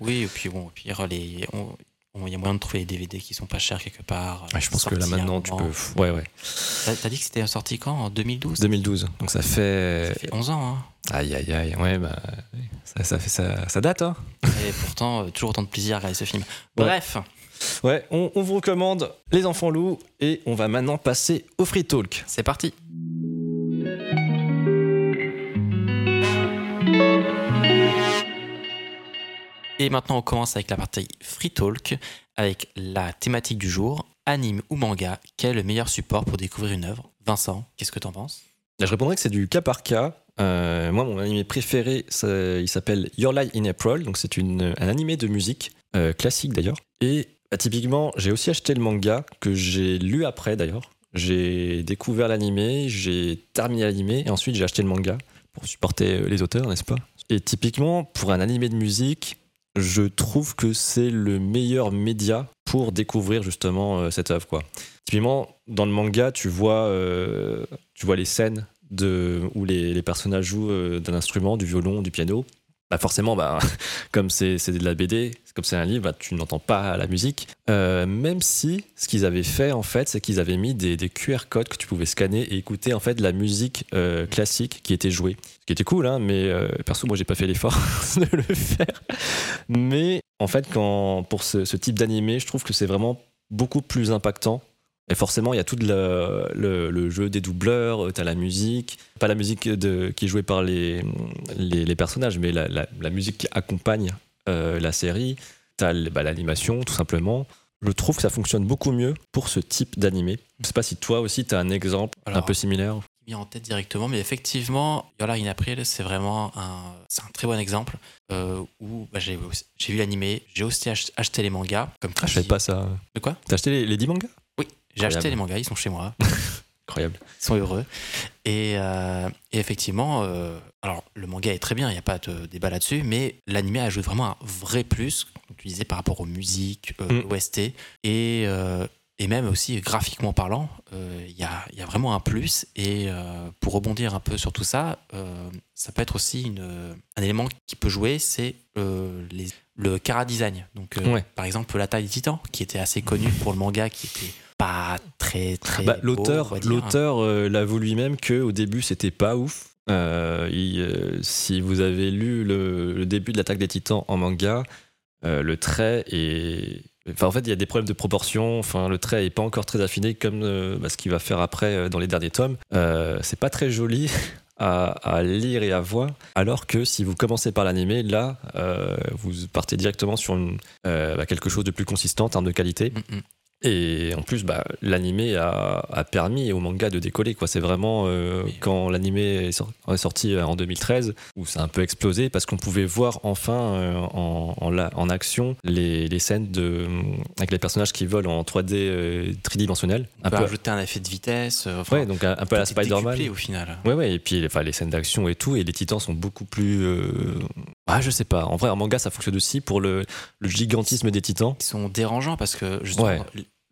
Oui, et puis bon, au pire, les- on- il y a moyen de trouver des DVD qui sont pas chers quelque part. Ouais, je pense que là maintenant, tu peux. Ouais, ouais. T'as dit que c'était sorti quand En 2012 2012, donc ça fait. Ça fait 11 ans, hein. Aïe, aïe, aïe, ouais, bah. Ça, ça, fait, ça, ça date, hein. Et pourtant, euh, toujours autant de plaisir à regarder ce film. Bref, Ouais, on, on vous recommande Les Enfants Loups et on va maintenant passer au Free Talk. c'est parti. Et maintenant, on commence avec la partie Free Talk, avec la thématique du jour anime ou manga. Quel est le meilleur support pour découvrir une œuvre? Vincent, qu'est-ce que t'en penses? Je répondrais que c'est du cas par cas. Euh, moi, mon animé préféré, il s'appelle Your Lie in April. Donc, c'est un animé de musique, euh, classique d'ailleurs. Et bah, typiquement, j'ai aussi acheté le manga que j'ai lu après d'ailleurs. J'ai découvert l'animé, j'ai terminé l'animé et ensuite j'ai acheté le manga pour supporter euh, les auteurs, n'est-ce pas? Et typiquement, pour un animé de musique, je trouve que c'est le meilleur média pour découvrir justement euh, cette œuvre. Quoi. Typiquement, dans le manga, tu vois, euh, tu vois les scènes où les, les personnages jouent euh, d'un instrument, du violon, du piano. Bah forcément, bah, comme c'est de la BD, comme c'est un livre, bah, tu n'entends pas la musique. Euh, même si ce qu'ils avaient fait, en fait, c'est qu'ils avaient mis des, QR codes que tu pouvais scanner et écouter en fait la musique euh, classique qui était jouée. Ce qui était cool, hein, mais euh, perso, moi, j'ai pas fait l'effort de le faire. Mais en fait, quand, pour ce, ce type d'animé, je trouve que c'est vraiment beaucoup plus impactant. Et forcément, il y a tout le, le- le jeu des doubleurs, tu as la musique, pas la musique de, qui est jouée par les, les, les personnages, mais la, la- la musique qui accompagne euh, la série, tu as l'animation, tout simplement. Je trouve que ça fonctionne beaucoup mieux pour ce type d'animé. Je sais pas si toi aussi, tu as un exemple un peu similaire. mis en tête directement, mais effectivement, Yola in April, c'est vraiment un, c'est un très bon exemple euh, où bah, j'ai, vu l'animé, j'ai aussi ach- acheté les mangas. Comme Ah, je savais pas ça. De quoi? T'as acheté les, les 10 mangas? J'ai acheté les mangas, ils sont chez moi, Incroyable. ils sont heureux. Et, euh, et effectivement, euh, alors le manga est très bien, il n'y a pas de débat là-dessus, mais l'animé ajoute vraiment un vrai plus, comme tu disais, par rapport aux musiques, euh, Mm. OST, et, euh, et même aussi graphiquement parlant, il y, a, y a vraiment un plus. Et pour rebondir un peu sur tout ça, ça peut être aussi une, un élément qui peut jouer, c'est les- le cara design. Donc, Ouais. par exemple, la taille des titans, qui était assez connu pour le manga, qui était pas très très Bah, beau, on l'auteur l'auteur euh, l'avoue lui-même que au début c'était pas ouf Euh, il, euh, si vous avez lu le, le début de l'attaque des titans en manga, euh, le trait est. Enfin, en fait, il y a des problèmes de proportion. Enfin, le trait est pas encore très affiné comme euh, bah, ce qu'il va faire après euh, dans les derniers tomes. Euh, c'est pas très joli à, à lire et à voir. Alors que si vous commencez par l'animé, là, euh, vous partez directement sur une, euh, bah, quelque chose de plus consistant en termes de qualité. Mm, mm. Et en plus, bah, l'animé a, a permis au manga de décoller. Quoi. C'est vraiment euh, Oui. quand l'animé est, sor- est sorti euh, en 2013 où ça a un peu explosé parce qu'on pouvait voir enfin euh, en, en, la- en action les, les scènes de, avec les personnages qui volent en 3D euh, tridimensionnel. On Un peut peu, ajouter un effet de vitesse. euh, enfin, ouais, donc un, un peu à la Spider-Man. au final. Ouais, ouais, et puis enfin, les scènes d'action et tout, et les titans sont beaucoup plus. Ah, je sais pas. En vrai, en manga, ça fonctionne aussi pour le, le gigantisme des titans. Ils sont dérangeants parce que justement, Ouais.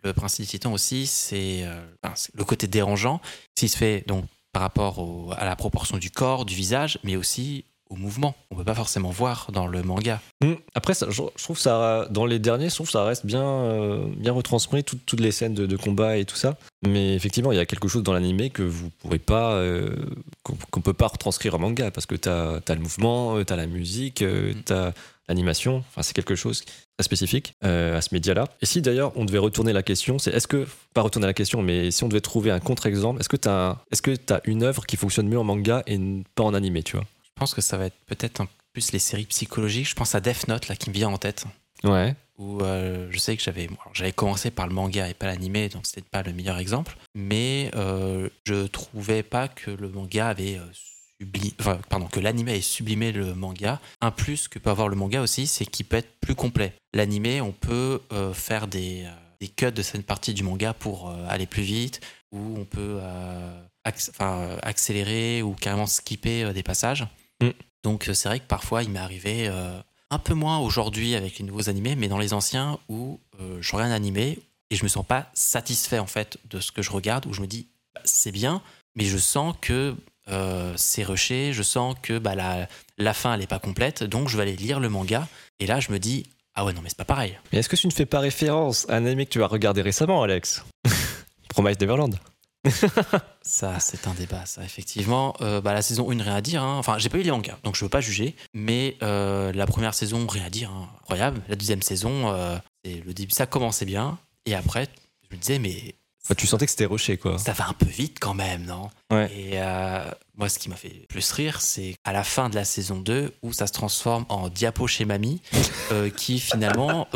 le- principe du titan aussi, c'est euh, enfin, le côté dérangeant. S'il se fait donc par rapport au- à la proportion du corps, du visage, mais aussi au mouvement. On peut pas forcément voir dans le manga. Hmm. Après, ça, je, je trouve ça, dans les derniers, je trouve que ça reste bien, euh, bien retranscrit, toutes- toutes les scènes de, de combat et tout ça. Mais effectivement, il y a quelque chose dans l'animé que vous pourrez pas, euh, qu'on peut pas retranscrire en manga parce que t'as as le mouvement, euh, t'as la musique, euh, Mm. t'as l'animation. Enfin, c'est quelque chose très spécifique à ce média-là. Et si d'ailleurs on devait retourner la question, c'est est-ce que pas retourner la question, mais si on devait trouver un contre-exemple, est-ce que t'as, est-ce que t'as une œuvre qui fonctionne mieux en manga et pas en animé, tu vois? Pense que ça va être peut-être un plus les séries psychologiques. Je pense à Death Note là qui me vient en tête. Ouais. Où euh, je sais que j'avais bon, j'avais commencé par le manga et pas l'animé, donc c'était pas le meilleur exemple. Mais euh, je trouvais pas que le manga avait euh, subli- enfin, pardon, que l'animé ait sublimé le manga. Un plus que peut avoir le manga aussi, c'est qu'il peut être plus complet. L'animé, on peut euh, faire des, euh, des cuts de certaines parties du manga pour aller plus vite, ou on peut acc- accélérer ou carrément skipper des passages. Mm. Donc euh, c'est vrai que parfois il m'est arrivé euh, un peu moins aujourd'hui avec les nouveaux animés, mais dans les anciens où euh, je regarde un animé et je me sens pas satisfait en fait de ce que je regarde, où je me dis bah, c'est bien, mais je sens que euh, c'est rushé, je sens que bah, la, la fin elle est pas complète, donc je vais aller lire le manga et là je me dis ah ouais non mais c'est pas pareil. Mais est-ce que tu ne fais pas référence à un anime que tu as regardé récemment, Alex? Promise Neverland. Ça, c'est un débat, ça, effectivement. Euh, bah, la saison 1, rien à dire. hein. Enfin, j'ai pas eu les mangas, donc je veux pas juger. Mais euh, la première saison, rien à dire. hein. Incroyable. La deuxième saison, euh, c'est le début, ça commençait bien. Et après, je me disais, mais Bah, tu sentais que c'était rushé, quoi. ça va un peu vite quand même, non? Ouais. Et moi, ce qui m'a fait plus rire, c'est à la fin de la saison 2, où ça se transforme en diapo chez mamie, qui finalement,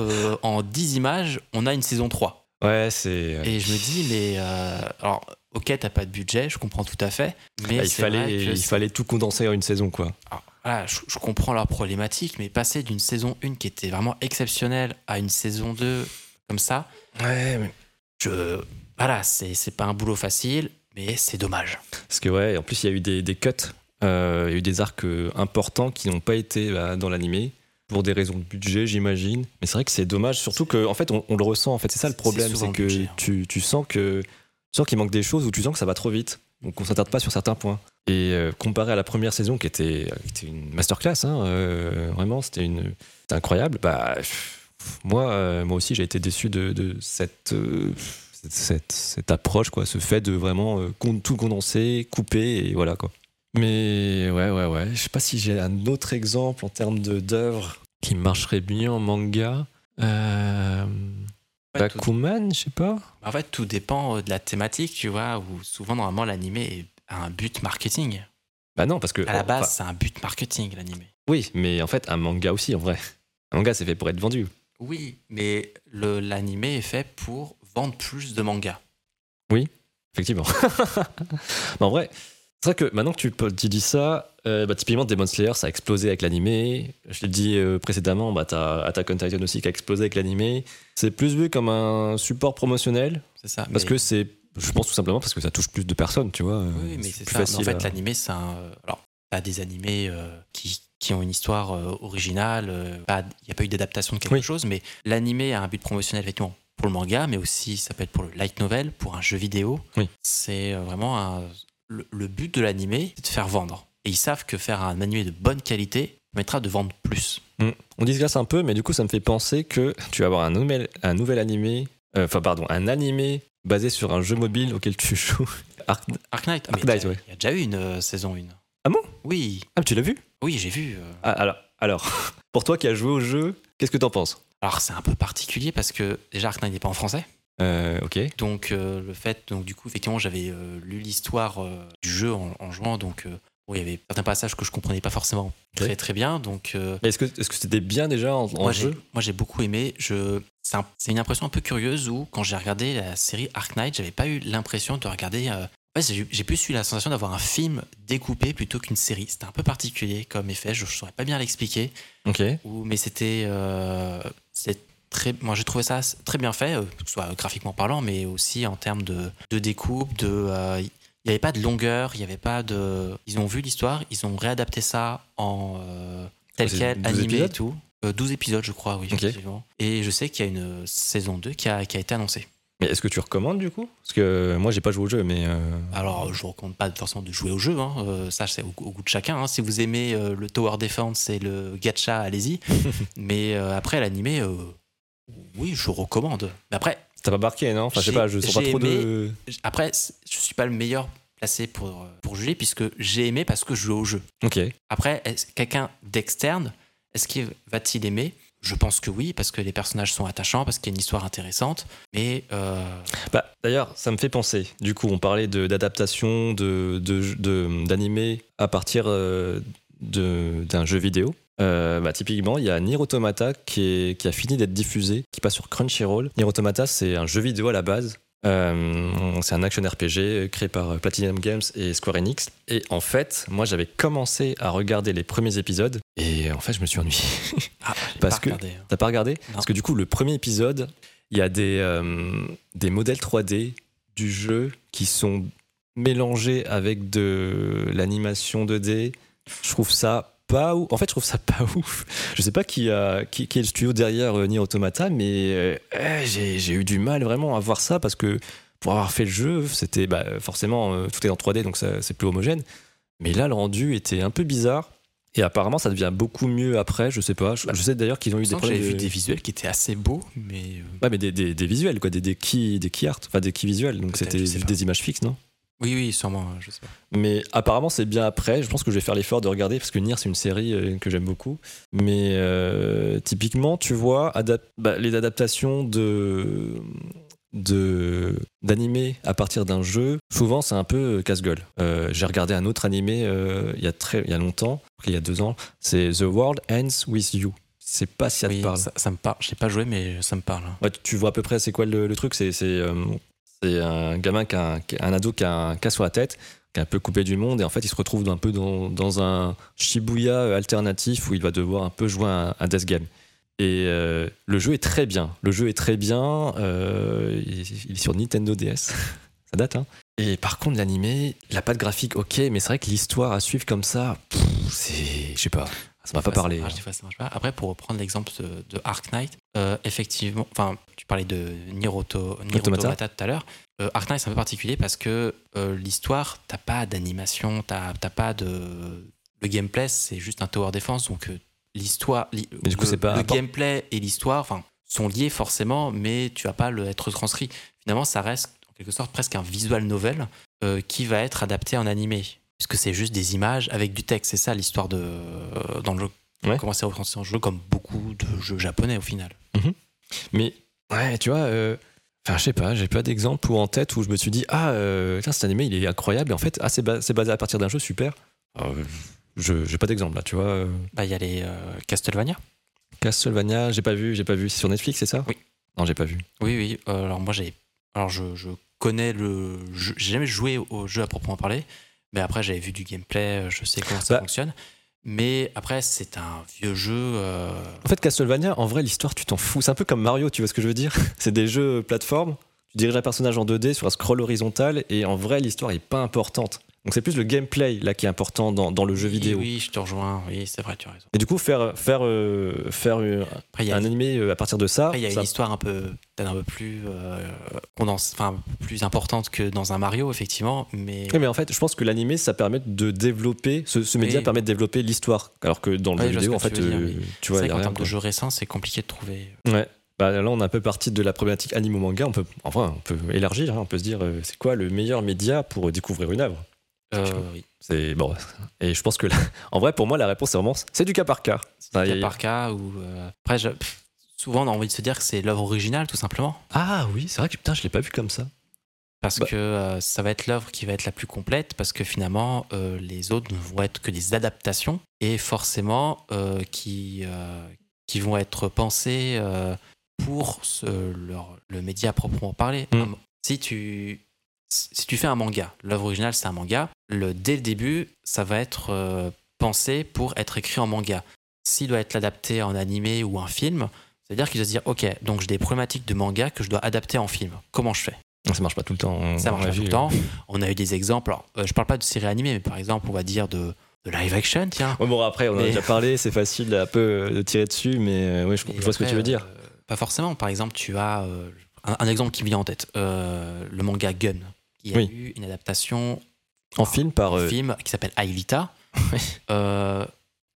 en 10 images, on a une saison 3. Ouais, c'est. Et je me dis, mais euh, alors, ok, t'as pas de budget, je comprends tout à fait, mais Bah, il, fallait, il fallait tout condenser en une saison, quoi. alors, voilà, je, je comprends leur problématique, mais passer d'une saison 1 qui était vraiment exceptionnelle à une saison 2 comme ça, Ouais, mais. je, voilà, c'est pas un boulot facile, mais c'est dommage. Parce que, ouais, en plus, il y a eu des, des cuts. euh, il y a eu des arcs euh, importants qui n'ont pas été bah, dans l'animé. Pour des raisons de budget, j'imagine. Mais c'est vrai que c'est dommage, surtout qu'en en fait, on, on le ressent. En fait, c'est ça le problème, c'est que budget, hein. tu, tu sens que tu sens qu'il manque des choses ou tu sens que ça va trop vite. Donc on s'attarde pas sur certains points. Et euh, comparé à la première saison qui était, qui était une masterclass, hein, euh, vraiment, c'était une, incroyable. Bah, moi, euh, moi aussi, j'ai été déçu de, de cette, euh, cette, cette, cette approche, quoi, ce fait de vraiment euh, tout condenser, couper et voilà quoi. Mais ouais, ouais, ouais. Je sais pas si j'ai un autre exemple en termes d'œuvre qui marcherait bien en manga. Euh, Bakuman, je sais pas. en fait, tout dépend euh, de la thématique, tu vois, où souvent, normalement, l'animé a un but marketing. Bah non, parce que À la base, enfin, c'est un but marketing, l'animé. oui, mais en fait, un manga aussi, en vrai. Un manga, c'est fait pour être vendu. Oui, mais l'animé est fait pour vendre plus de mangas. Effectivement. Mais en vrai, c'est vrai que maintenant que tu, dis ça, euh, bah, typiquement Demon Slayer, ça a explosé avec l'animé. Je l'ai dit euh, précédemment, bah, t'as Attack on Titan aussi qui a explosé avec l'animé. C'est plus vu comme un support promotionnel C'est ça. parce mais- que c'est, je pense tout simplement parce que ça touche plus de personnes, tu vois. Oui, mais c'est ça. Mais en facile fait, l'animé, c'est un. euh, Alors, t'as des animés euh, qui, qui ont une histoire euh, originale. euh, Il n'y a pas eu d'adaptation de quelque Oui. chose, mais l'animé a un but promotionnel, effectivement, pour le manga, mais aussi, ça peut être pour le light novel, pour un jeu vidéo. Oui. C'est euh, vraiment un- le, le but de l'animé, c'est de faire vendre. Et ils savent que faire un animé de bonne qualité permettra de vendre plus. Mm. On disgresse un peu, mais du coup, ça me fait penser que tu vas avoir un nouvel, un nouvel animé, euh, enfin, pardon, un animé basé sur un jeu mobile auquel tu joues. Arc- Arc Knight, Knight, il y a- ouais. il y a déjà eu une euh, saison 1. Ah Oui, Ah, mais tu l'as vu? Oui, j'ai vu. euh. Ah, alors, alors, pour toi qui as joué au jeu, qu'est-ce que t'en penses? Alors c'est un peu particulier parce que déjà Ark Knight n'est pas en français. Euh, Ok. Donc euh, le fait, donc du coup effectivement j'avais euh, lu l'histoire du jeu en, en jouant, donc bon, il y avait certains passages que je comprenais pas forcément très très bien. Donc Est-ce que est-ce que c'était bien déjà en, en moi jeu? moi j'ai beaucoup aimé. Je c'est un- c'est une impression un peu curieuse où quand j'ai regardé la série Ark Knight, j'avais pas eu l'impression de regarder. ouais, j'ai plus eu la sensation d'avoir un film découpé plutôt qu'une série. C'était un peu particulier comme effet. Je, je saurais pas bien l'expliquer. Ok. Ou- mais c'était très moi j'ai trouvé ça très bien fait euh, que ce soit graphiquement parlant mais aussi en termes de, de découpe de euh, il n'y avait pas de longueur il n'y avait pas de ils ont vu l'histoire ils ont réadapté ça en euh, tel C'est quel 12 animé et tout. Euh, 12 épisodes je crois oui effectivement. Et je sais qu'il y a une saison 2 qui a, qui a été annoncée. Mais est-ce que tu recommandes du coup? Parce que moi j'ai pas joué au jeu, mais euh, alors je vous recommande pas forcément de jouer au jeu hein. Ça c'est au, au goût de chacun hein. si vous aimez le tower defense et le gacha allez-y. Mais après l'animé oui je recommande mais après t'as pas marqué non Enfin je sais pas, je sens pas trop de. après je suis pas le meilleur placé pour, euh, pour juger puisque j'ai aimé parce que je joue au jeu Ok. après quelqu'un d'externe est-ce qu'il va-t-il aimer? Je pense que oui parce que les personnages sont attachants parce qu'il y a une histoire intéressante mais euh, Bah, D'ailleurs, ça me fait penser. Du coup, on parlait de- d'adaptation de, de, de- d'animé à partir euh, d'un jeu vidéo. Euh, bah, typiquement, il y a Nier Automata qui, est- qui a fini d'être diffusé, qui passe sur Crunchyroll. Nier Automata, c'est un jeu vidéo à la base. Euh, c'est un action RPG créé par Platinum Games et Square Enix. Et en fait, moi, j'avais commencé à regarder les premiers épisodes et en fait, je me suis ennuyé. ah, Parce pas que- hein. T'as pas regardé? Parce que du coup, le premier épisode, il y a des, euh, des modèles 3D du jeu qui sont mélangés avec de l'animation 2D. Je trouve ça pas ouf. En fait, je trouve ça pas ouf. Je sais pas qui, a, qui, qui est le studio derrière euh, Nier Automata, mais euh, eh, j'ai j'ai eu du mal vraiment à voir ça parce que pour avoir fait le jeu, c'était bah, forcément euh, tout est en 3D donc c'est plus homogène. Mais là, le rendu était un peu bizarre. Et apparemment, ça devient beaucoup mieux après. Je sais pas. Je, je sais d'ailleurs qu'ils ont eu des problèmes. j'avais de- vu des visuels qui étaient assez beaux mais Ouais, mais des, des, des visuels, quoi, des, des key, des key art, enfin des key visuels. Donc c'était des images fixes, non? Oui oui sûrement je sais pas Mais apparemment, c'est bien après. Je pense que je vais faire l'effort de regarder parce que Nier, c'est une série euh, que j'aime beaucoup. Mais euh, typiquement, tu vois, adap- bah, les adaptations de à partir d'un jeu, souvent c'est un peu euh, casse-gueule. Euh, J'ai regardé un autre animé euh, il y a très il y a longtemps, il y a deux ans. C'est The World Ends with You. C'est pas si ça oui, te parle. ça, ça me parle j'ai pas joué mais ça me parle hein. Ouais, tu- vois à peu près c'est quoi le, le truc C'est c'est, euh, c'est un gamin qui a un, ado qui a un cas sur la tête, qui est un peu coupé du monde, et en fait il se retrouve un peu dans, dans un Shibuya alternatif où il va devoir un peu jouer un, un death game. Et euh, le jeu est très bien. Le jeu est très bien. euh, il, il est sur Nintendo DS. ça date, hein Et par contre, l'animé, il a pas de graphique, ok, mais c'est vrai que l'histoire à suivre comme ça, c'est. Je sais pas. Ça m'a pas parlé. Ça marche, des fois, ça marche pas. Après, pour reprendre l'exemple de, de Ark Knight, euh, effectivement, enfin, parlais de Nier, Auto, Nier Automata. Automata. tout à l'heure. Euh, Ark Knight, c'est un peu particulier parce que euh, l'histoire, t'as pas d'animation, t'as pas de. Le gameplay, c'est juste un tower defense, donc euh, l'histoire. li- du coup, c'est pas Le gameplay et l'histoire, enfin, sont liés forcément, mais tu vas pas le être transcrit. Finalement, ça reste en quelque sorte presque un visual novel euh, qui va être adapté en animé. Puisque c'est juste des images avec du texte, c'est ça l'histoire de euh, dans le jeu. Ouais. Comment c'est en jeu comme beaucoup de jeux japonais au final. Mais ouais, tu vois, euh, enfin, je sais pas, j'ai pas d'exemple ou en tête où je me suis dit, ah, euh, tiens, cet animé, il est incroyable. Et en fait, ah, c'est ba- c'est basé à partir d'un jeu, super. Euh, je j'ai pas d'exemple là, tu vois. Bah il y a les euh, Castlevania. Castlevania, j'ai pas vu, j'ai pas vu. C'est sur Netflix, c'est ça? Oui. Non, j'ai pas vu. Oui oui. alors moi j'ai alors je, je connais le j'ai jamais joué au jeu à proprement parler, mais après j'avais vu du gameplay, je sais comment ça Bah. fonctionne. Mais après c'est un vieux jeu. euh, En fait, Castlevania, en vrai, l'histoire, tu t'en fous. C'est un peu comme Mario, tu vois ce que je veux dire? C'est des jeux plateforme. Tu diriges un personnage en 2D sur un scroll horizontal et en vrai, l'histoire est pas importante. Donc c'est plus le gameplay là qui est important dans, dans le jeu vidéo. Oui, je te rejoins. Oui, c'est vrai, tu as raison. Et du coup, faire, faire, euh, faire euh, Après un animé euh, à partir de ça, il y a ça- une histoire un peu, peut-être un peu plus enfin, plus importante que dans un Mario, effectivement. Mais Oui, mais en fait, je pense que l'animé, ça permet de développer, ce, ce média Oui. permet de développer l'histoire. Alors que dans le Ouais, jeu vidéo, en fait, tu dire, vois, il y a rien. termes de quoi. jeux récents, c'est compliqué de trouver. Ouais. Bah, là, on a un peu parti de la problématique animo-manga. On peut, enfin, on peut élargir, hein, on peut se dire, c'est quoi le meilleur média pour découvrir une œuvre? Euh, oui. C'est bon. Et je pense que, là- en vrai, pour moi, la réponse, c'est vraiment, c'est du cas par cas. Enfin, Cas y a- par cas ou euh, après je- pff, souvent on a envie de se dire que c'est l'œuvre originale tout simplement Ah oui, c'est vrai que putain, je l'ai pas vu comme ça. parce Bah. que euh, ça va être l'œuvre qui va être la plus complète parce que finalement les autres ne vont être que des adaptations et forcément qui qui vont être pensées pour ce- leur- le média à proprement parler. Mm. Si tu si tu fais un manga, l'œuvre originale c'est un manga, le, dès le début ça va être euh, pensé pour être écrit en manga. S'il doit être adapté en animé ou un film, c'est-à-dire qu'il doit se dire ok donc j'ai des problématiques de manga que je dois adapter en film. Comment je fais? Ça marche pas tout le temps. on- ça marche pas tout le temps. On a eu des exemples. Alors, euh, je parle pas de séries animées, mais par exemple, on va dire de, de live action, tiens. Ouais, bon, après, on en a déjà parlé, c'est facile un peu euh, de tirer dessus, mais euh, ouais, je, je vois ce que tu veux dire. euh, pas forcément. Par exemple, tu as euh, un, un exemple qui me vient en tête euh, le manga Gun, qui a Oui. eu une adaptation En film par. euh, film qui s'appelle Aelita. Euh,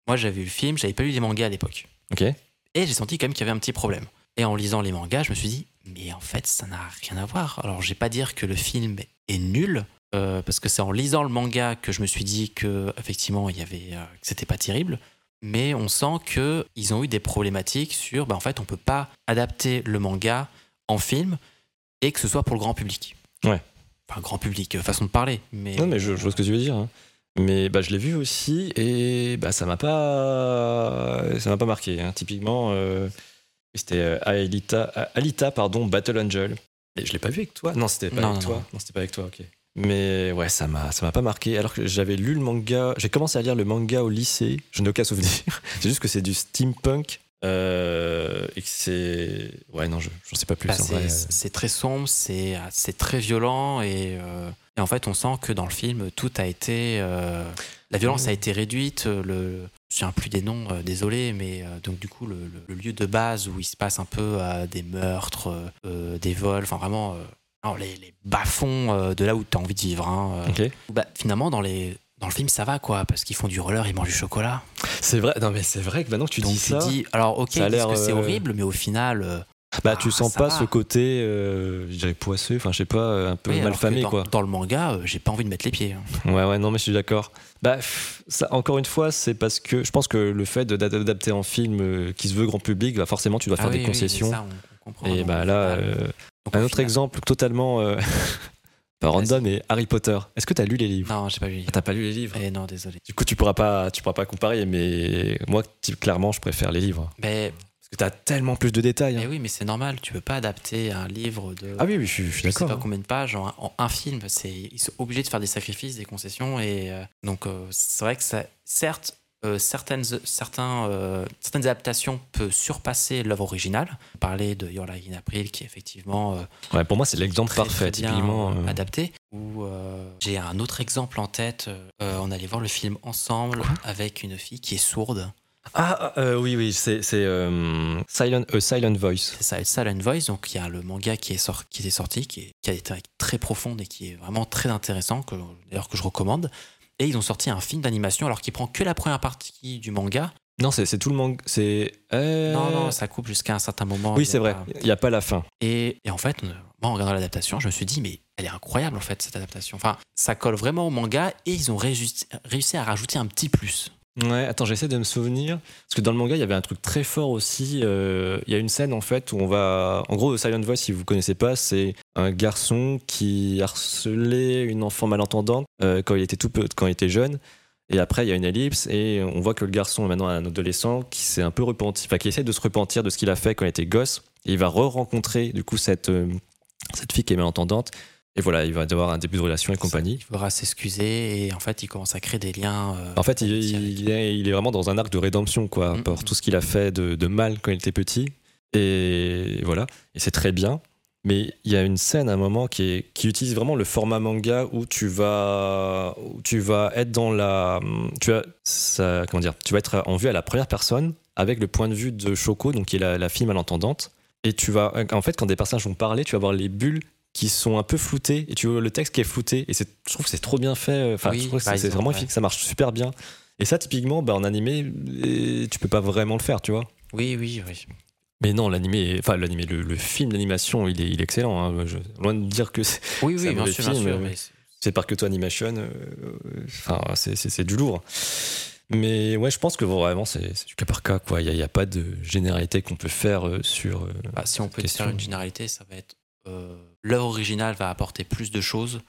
moi, j'avais vu le film, j'avais pas lu les mangas à l'époque. Ok. Et j'ai senti quand même qu'il y avait un petit problème. Et en lisant les mangas, je me suis dit, mais en fait, ça n'a rien à voir. Alors, je vais pas dire que le film est nul, euh, parce que c'est en lisant le manga que je me suis dit que effectivement, il y avait, euh, que c'était pas terrible. Mais on sent que ils ont eu des problématiques sur, bah, en fait, on peut pas adapter le manga en film et que ce soit pour le grand public. Ouais. Enfin, grand public, euh, façon de parler. Mais, Non, mais je, je vois ce que tu veux dire. hein. Mais bah, je l'ai vu aussi et bah, ça m'a pas, ça m'a pas marqué. hein. Typiquement, euh, c'était euh, Alita, Alita, pardon, Battle Angel. Et je l'ai pas vu avec toi? Non, c'était pas Non, avec non, toi. non. Non, c'était pas avec toi. Ok. Mais ouais, ça m'a, ça m'a pas marqué. Alors que j'avais lu le manga, j'ai commencé à lire le manga au lycée. Je n'ai aucun souvenir. c'est juste que c'est du steampunk. Euh, et que c'est. Ouais, non, je, j'en sais pas plus. Bah, c'est très sombre, c'est c'est très violent et, euh, et en fait on sent que dans le film tout a été euh, la violence a été réduite. euh, Le je souviens plus des noms, euh, désolé, mais euh, donc du coup le, le- le lieu de base où il se passe un peu euh, des meurtres, euh, euh, des vols, enfin vraiment euh, non, les, les bas-fonds euh, de là où tu as envie de vivre. hein, euh. Bah, finalement dans les dans le film ça va quoi parce qu'ils font du roller, ils mangent du chocolat. C'est vrai. Non, mais c'est vrai que maintenant que tu donc dis tu ça. dis alors ok que c'est euh, horrible mais au final euh, Bah, Ah, tu sens ça pas va. ce côté, euh, je dirais poisseux, enfin, je sais pas, un peu oui, mal alors que famé, dans, quoi. dans le manga j'ai pas envie de mettre les pieds. hein. Ouais, ouais, non, mais je suis d'accord. Bah, pff, ça, encore une fois, c'est parce que je pense que le fait d'adapter en film qui se veut grand public, bah, forcément, tu dois faire Ah oui, des oui, concessions. ça, on- on comprend. Et bah là, un au autre final- exemple totalement pas random, mais Harry Potter. Est-ce que t'as lu les livres? Non, j'ai pas lu. Ah, T'as pas lu les livres? Eh non, désolé. Du coup, tu pourras pas, tu pourras pas comparer, mais moi, clairement, je préfère les livres Mais, parce que t'as tellement plus de détails. hein. mais oui, mais c'est normal. Tu peux pas adapter un livre de. Ah oui, oui, je suis, je suis je sais d'accord. pas hein. combien de pages en un, en un film. C'est, ils sont obligés de faire des sacrifices, des concessions. Et euh, donc, euh, c'est vrai que ça, certes, euh, certaines, certains, euh, certaines adaptations peuvent surpasser l'œuvre originale. Parler de Your Lie in April, qui est effectivement euh, Ouais, pour moi, c'est l'exemple parfait, très bien typiquement. adapté. Ou j'ai un autre exemple en tête. on allait voir le film ensemble avec une fille qui est sourde. Ah, euh, oui, oui, c'est euh, Silent, A Silent Voice. C'est ça, Silent Voice. Donc il y a le manga qui est, sor- qui est sorti, qui, est, qui a été très profonde et qui est vraiment très intéressant, d'ailleurs que je recommande. Et ils ont sorti un film d'animation alors qu'il prend que la première partie du manga. Non, c'est tout le manga. C'est. euh, Non, non, ça coupe jusqu'à un certain moment. Oui, c'est vrai. Il n'y a pas la fin. Et, et en fait, moi, en regardant l'adaptation, je me suis dit, mais elle est incroyable, en fait, cette adaptation. Enfin, ça colle vraiment au manga et ils ont réussi, réussi à rajouter un petit plus. Ouais, attends, j'essaie de me souvenir. Parce que dans le manga, il y avait un truc très fort aussi. euh, Il y a une scène, en fait, où on va. En gros, Silent Voice, si vous connaissez pas, c'est un garçon qui harcelait une enfant malentendante euh, quand il était tout peu, quand il était jeune. Et après, il y a une ellipse et on voit que le garçon est maintenant un adolescent qui s'est un peu repenti, enfin, qui essaie de se repentir de ce qu'il a fait quand il était gosse. Et il va re-rencontrer, du coup, cette, euh, cette fille qui est malentendante. Et voilà, il va devoir un début de relation et compagnie. Il faudra s'excuser et en fait, il commence à créer des liens. euh, En fait, il, est, il est vraiment dans un arc de rédemption, quoi, Mm, par mm. tout ce qu'il a fait de, de mal quand il était petit. Et voilà, et c'est très bien. Mais il y a une scène à un moment qui, est, qui utilise vraiment le format manga où tu vas, où tu vas être dans la. Tu ça, comment dire, tu vas être en vue à la première personne avec le point de vue de Shoko, donc qui est la, la fille malentendante. Et tu vas, en fait, quand des personnages vont parler, tu vas voir les bulles qui sont un peu floutées et tu vois le texte qui est flouté. Et c'est- je trouve que c'est trop bien fait. Enfin, Oui, je trouve que c'est vraiment ouais. efficace, ça marche super bien. Et ça, typiquement, bah, en animé, euh, tu peux pas vraiment le faire, tu vois. Oui, oui, oui. Mais non, l'animé, enfin l'animé, le, le film d'animation, il est, il est excellent. hein. Je- loin de dire que c'est Oui, oui, bien sûr, bien film, sûr. mais- mais c'est- par Kyoto Animation, enfin, c'est du lourd. Mais ouais, je pense que vraiment, c'est du cas par cas. Il n'y a, a, pas de généralité qu'on peut faire sur. Bah, si on peut faire une généralité, ça va être l'œuvre originale va apporter plus de choses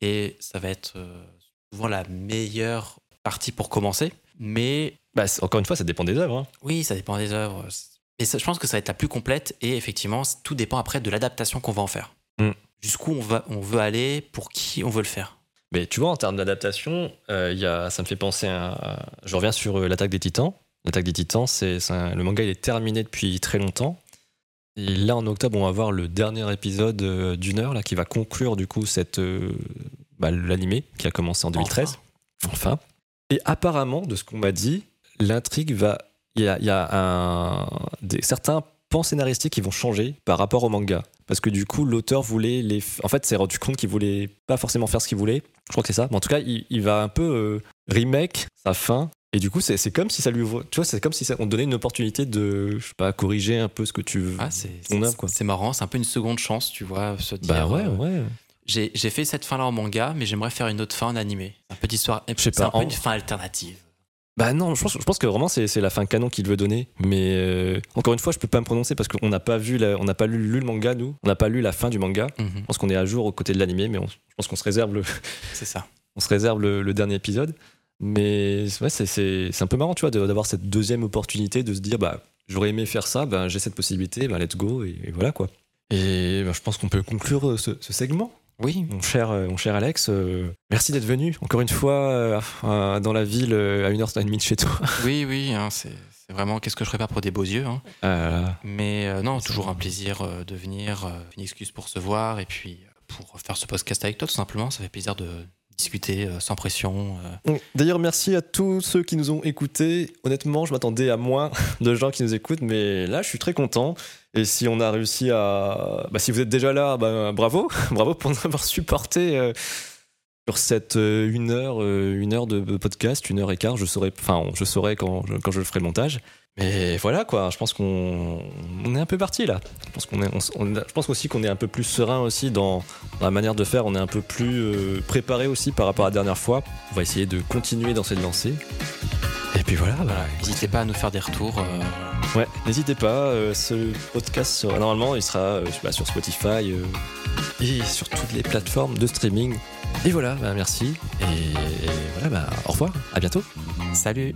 et ça va être souvent la meilleure partie pour commencer. Mais. Bah, encore une fois, ça dépend des œuvres. Hein. Oui, ça dépend des œuvres. Et je pense que ça va être la plus complète et effectivement, tout dépend après de l'adaptation qu'on va en faire. Mm. Jusqu'où on, va, on veut aller, pour qui on veut le faire. Mais tu vois, en termes d'adaptation, euh, y a, ça me fait penser à. Je reviens sur euh, l'attaque des titans. L'attaque des titans, c'est le manga il est terminé depuis très longtemps. Et là, en octobre, on va voir le dernier épisode euh, d'une heure là, qui va conclure du coup cette bah, l'animé qui a commencé en 2013. Enfin. Et apparemment, de ce qu'on m'a dit, l'intrigue va. Il y a, y a un, des, certains pans scénaristiques qui vont changer par rapport au manga. Parce que du coup, l'auteur voulait les. En fait, s'est rendu compte qu'il voulait pas forcément faire ce qu'il voulait. Je crois que c'est ça. Mais en tout cas, il, va un peu euh, remake sa fin. Et du coup, c'est comme si ça lui. Tu vois, c'est comme si ça, on donnait une opportunité de, je sais pas, corriger un peu ce que tu veux. Ah, c'est marrant, c'est un peu une seconde chance, tu vois. Se bah ouais, euh, ouais. J'ai fait cette fin-là en manga, mais j'aimerais faire une autre fin en animé. Un petite histoire. Je sais pas. Un peu une fin alternative. Bah non, je pense, je pense que vraiment c'est la fin canon qu'il veut donner. Mais euh, encore une fois, je peux pas me prononcer parce qu'on n'a pas vu, on n'a pas lu, le manga nous, on n'a pas lu la fin du manga. Mhm. Je pense qu'on est à jour aux côtés de l'animé, mais je pense qu'on se réserve le. C'est ça. on se réserve le, dernier épisode. Mais ouais, c'est un peu marrant, tu vois, d'avoir cette deuxième opportunité de se dire, bah j'aurais aimé faire ça, bah, j'ai cette possibilité, bah let's go et, voilà quoi. Et bah, je pense qu'on peut conclure euh, ce segment. Oui. Mon cher, euh, mon cher Alex, euh, merci d'être venu encore une fois euh, dans la ville à une heure et demie de chez toi. Oui, oui, hein, c'est vraiment qu'est-ce que je prépare pour des beaux yeux. Hein. Ah Mais non, toujours un plaisir de venir, une excuse pour se voir et puis pour faire ce podcast avec toi tout simplement. Ça fait plaisir de discuter sans pression. D'ailleurs, merci à tous ceux qui nous ont écoutés. Honnêtement, je m'attendais à moins de gens qui nous écoutent, mais là, je suis très content. Et si on a réussi à. Bah, si vous êtes déjà là, bah, bravo. bravo pour nous avoir supporté euh, sur cette euh, une, heure, euh, une heure de podcast, une heure et quart. Je saurai, enfin, je saurai quand quand je ferai le montage. Mais voilà, quoi. Je pense qu'on on est un peu parti là. Je pense, qu'on est, je pense aussi qu'on est un peu plus serein aussi dans, la manière de faire. On est un peu plus préparé aussi par rapport à la dernière fois. On va essayer de continuer dans cette lancée. Et puis voilà. Bah, N'hésitez pas à nous faire des retours. Ouais, n'hésitez pas. Euh, ce podcast, normalement, il sera euh, sur Spotify euh, et sur toutes les plateformes de streaming. Et voilà, bah, merci. Et, voilà, bah, au revoir. À bientôt. Salut.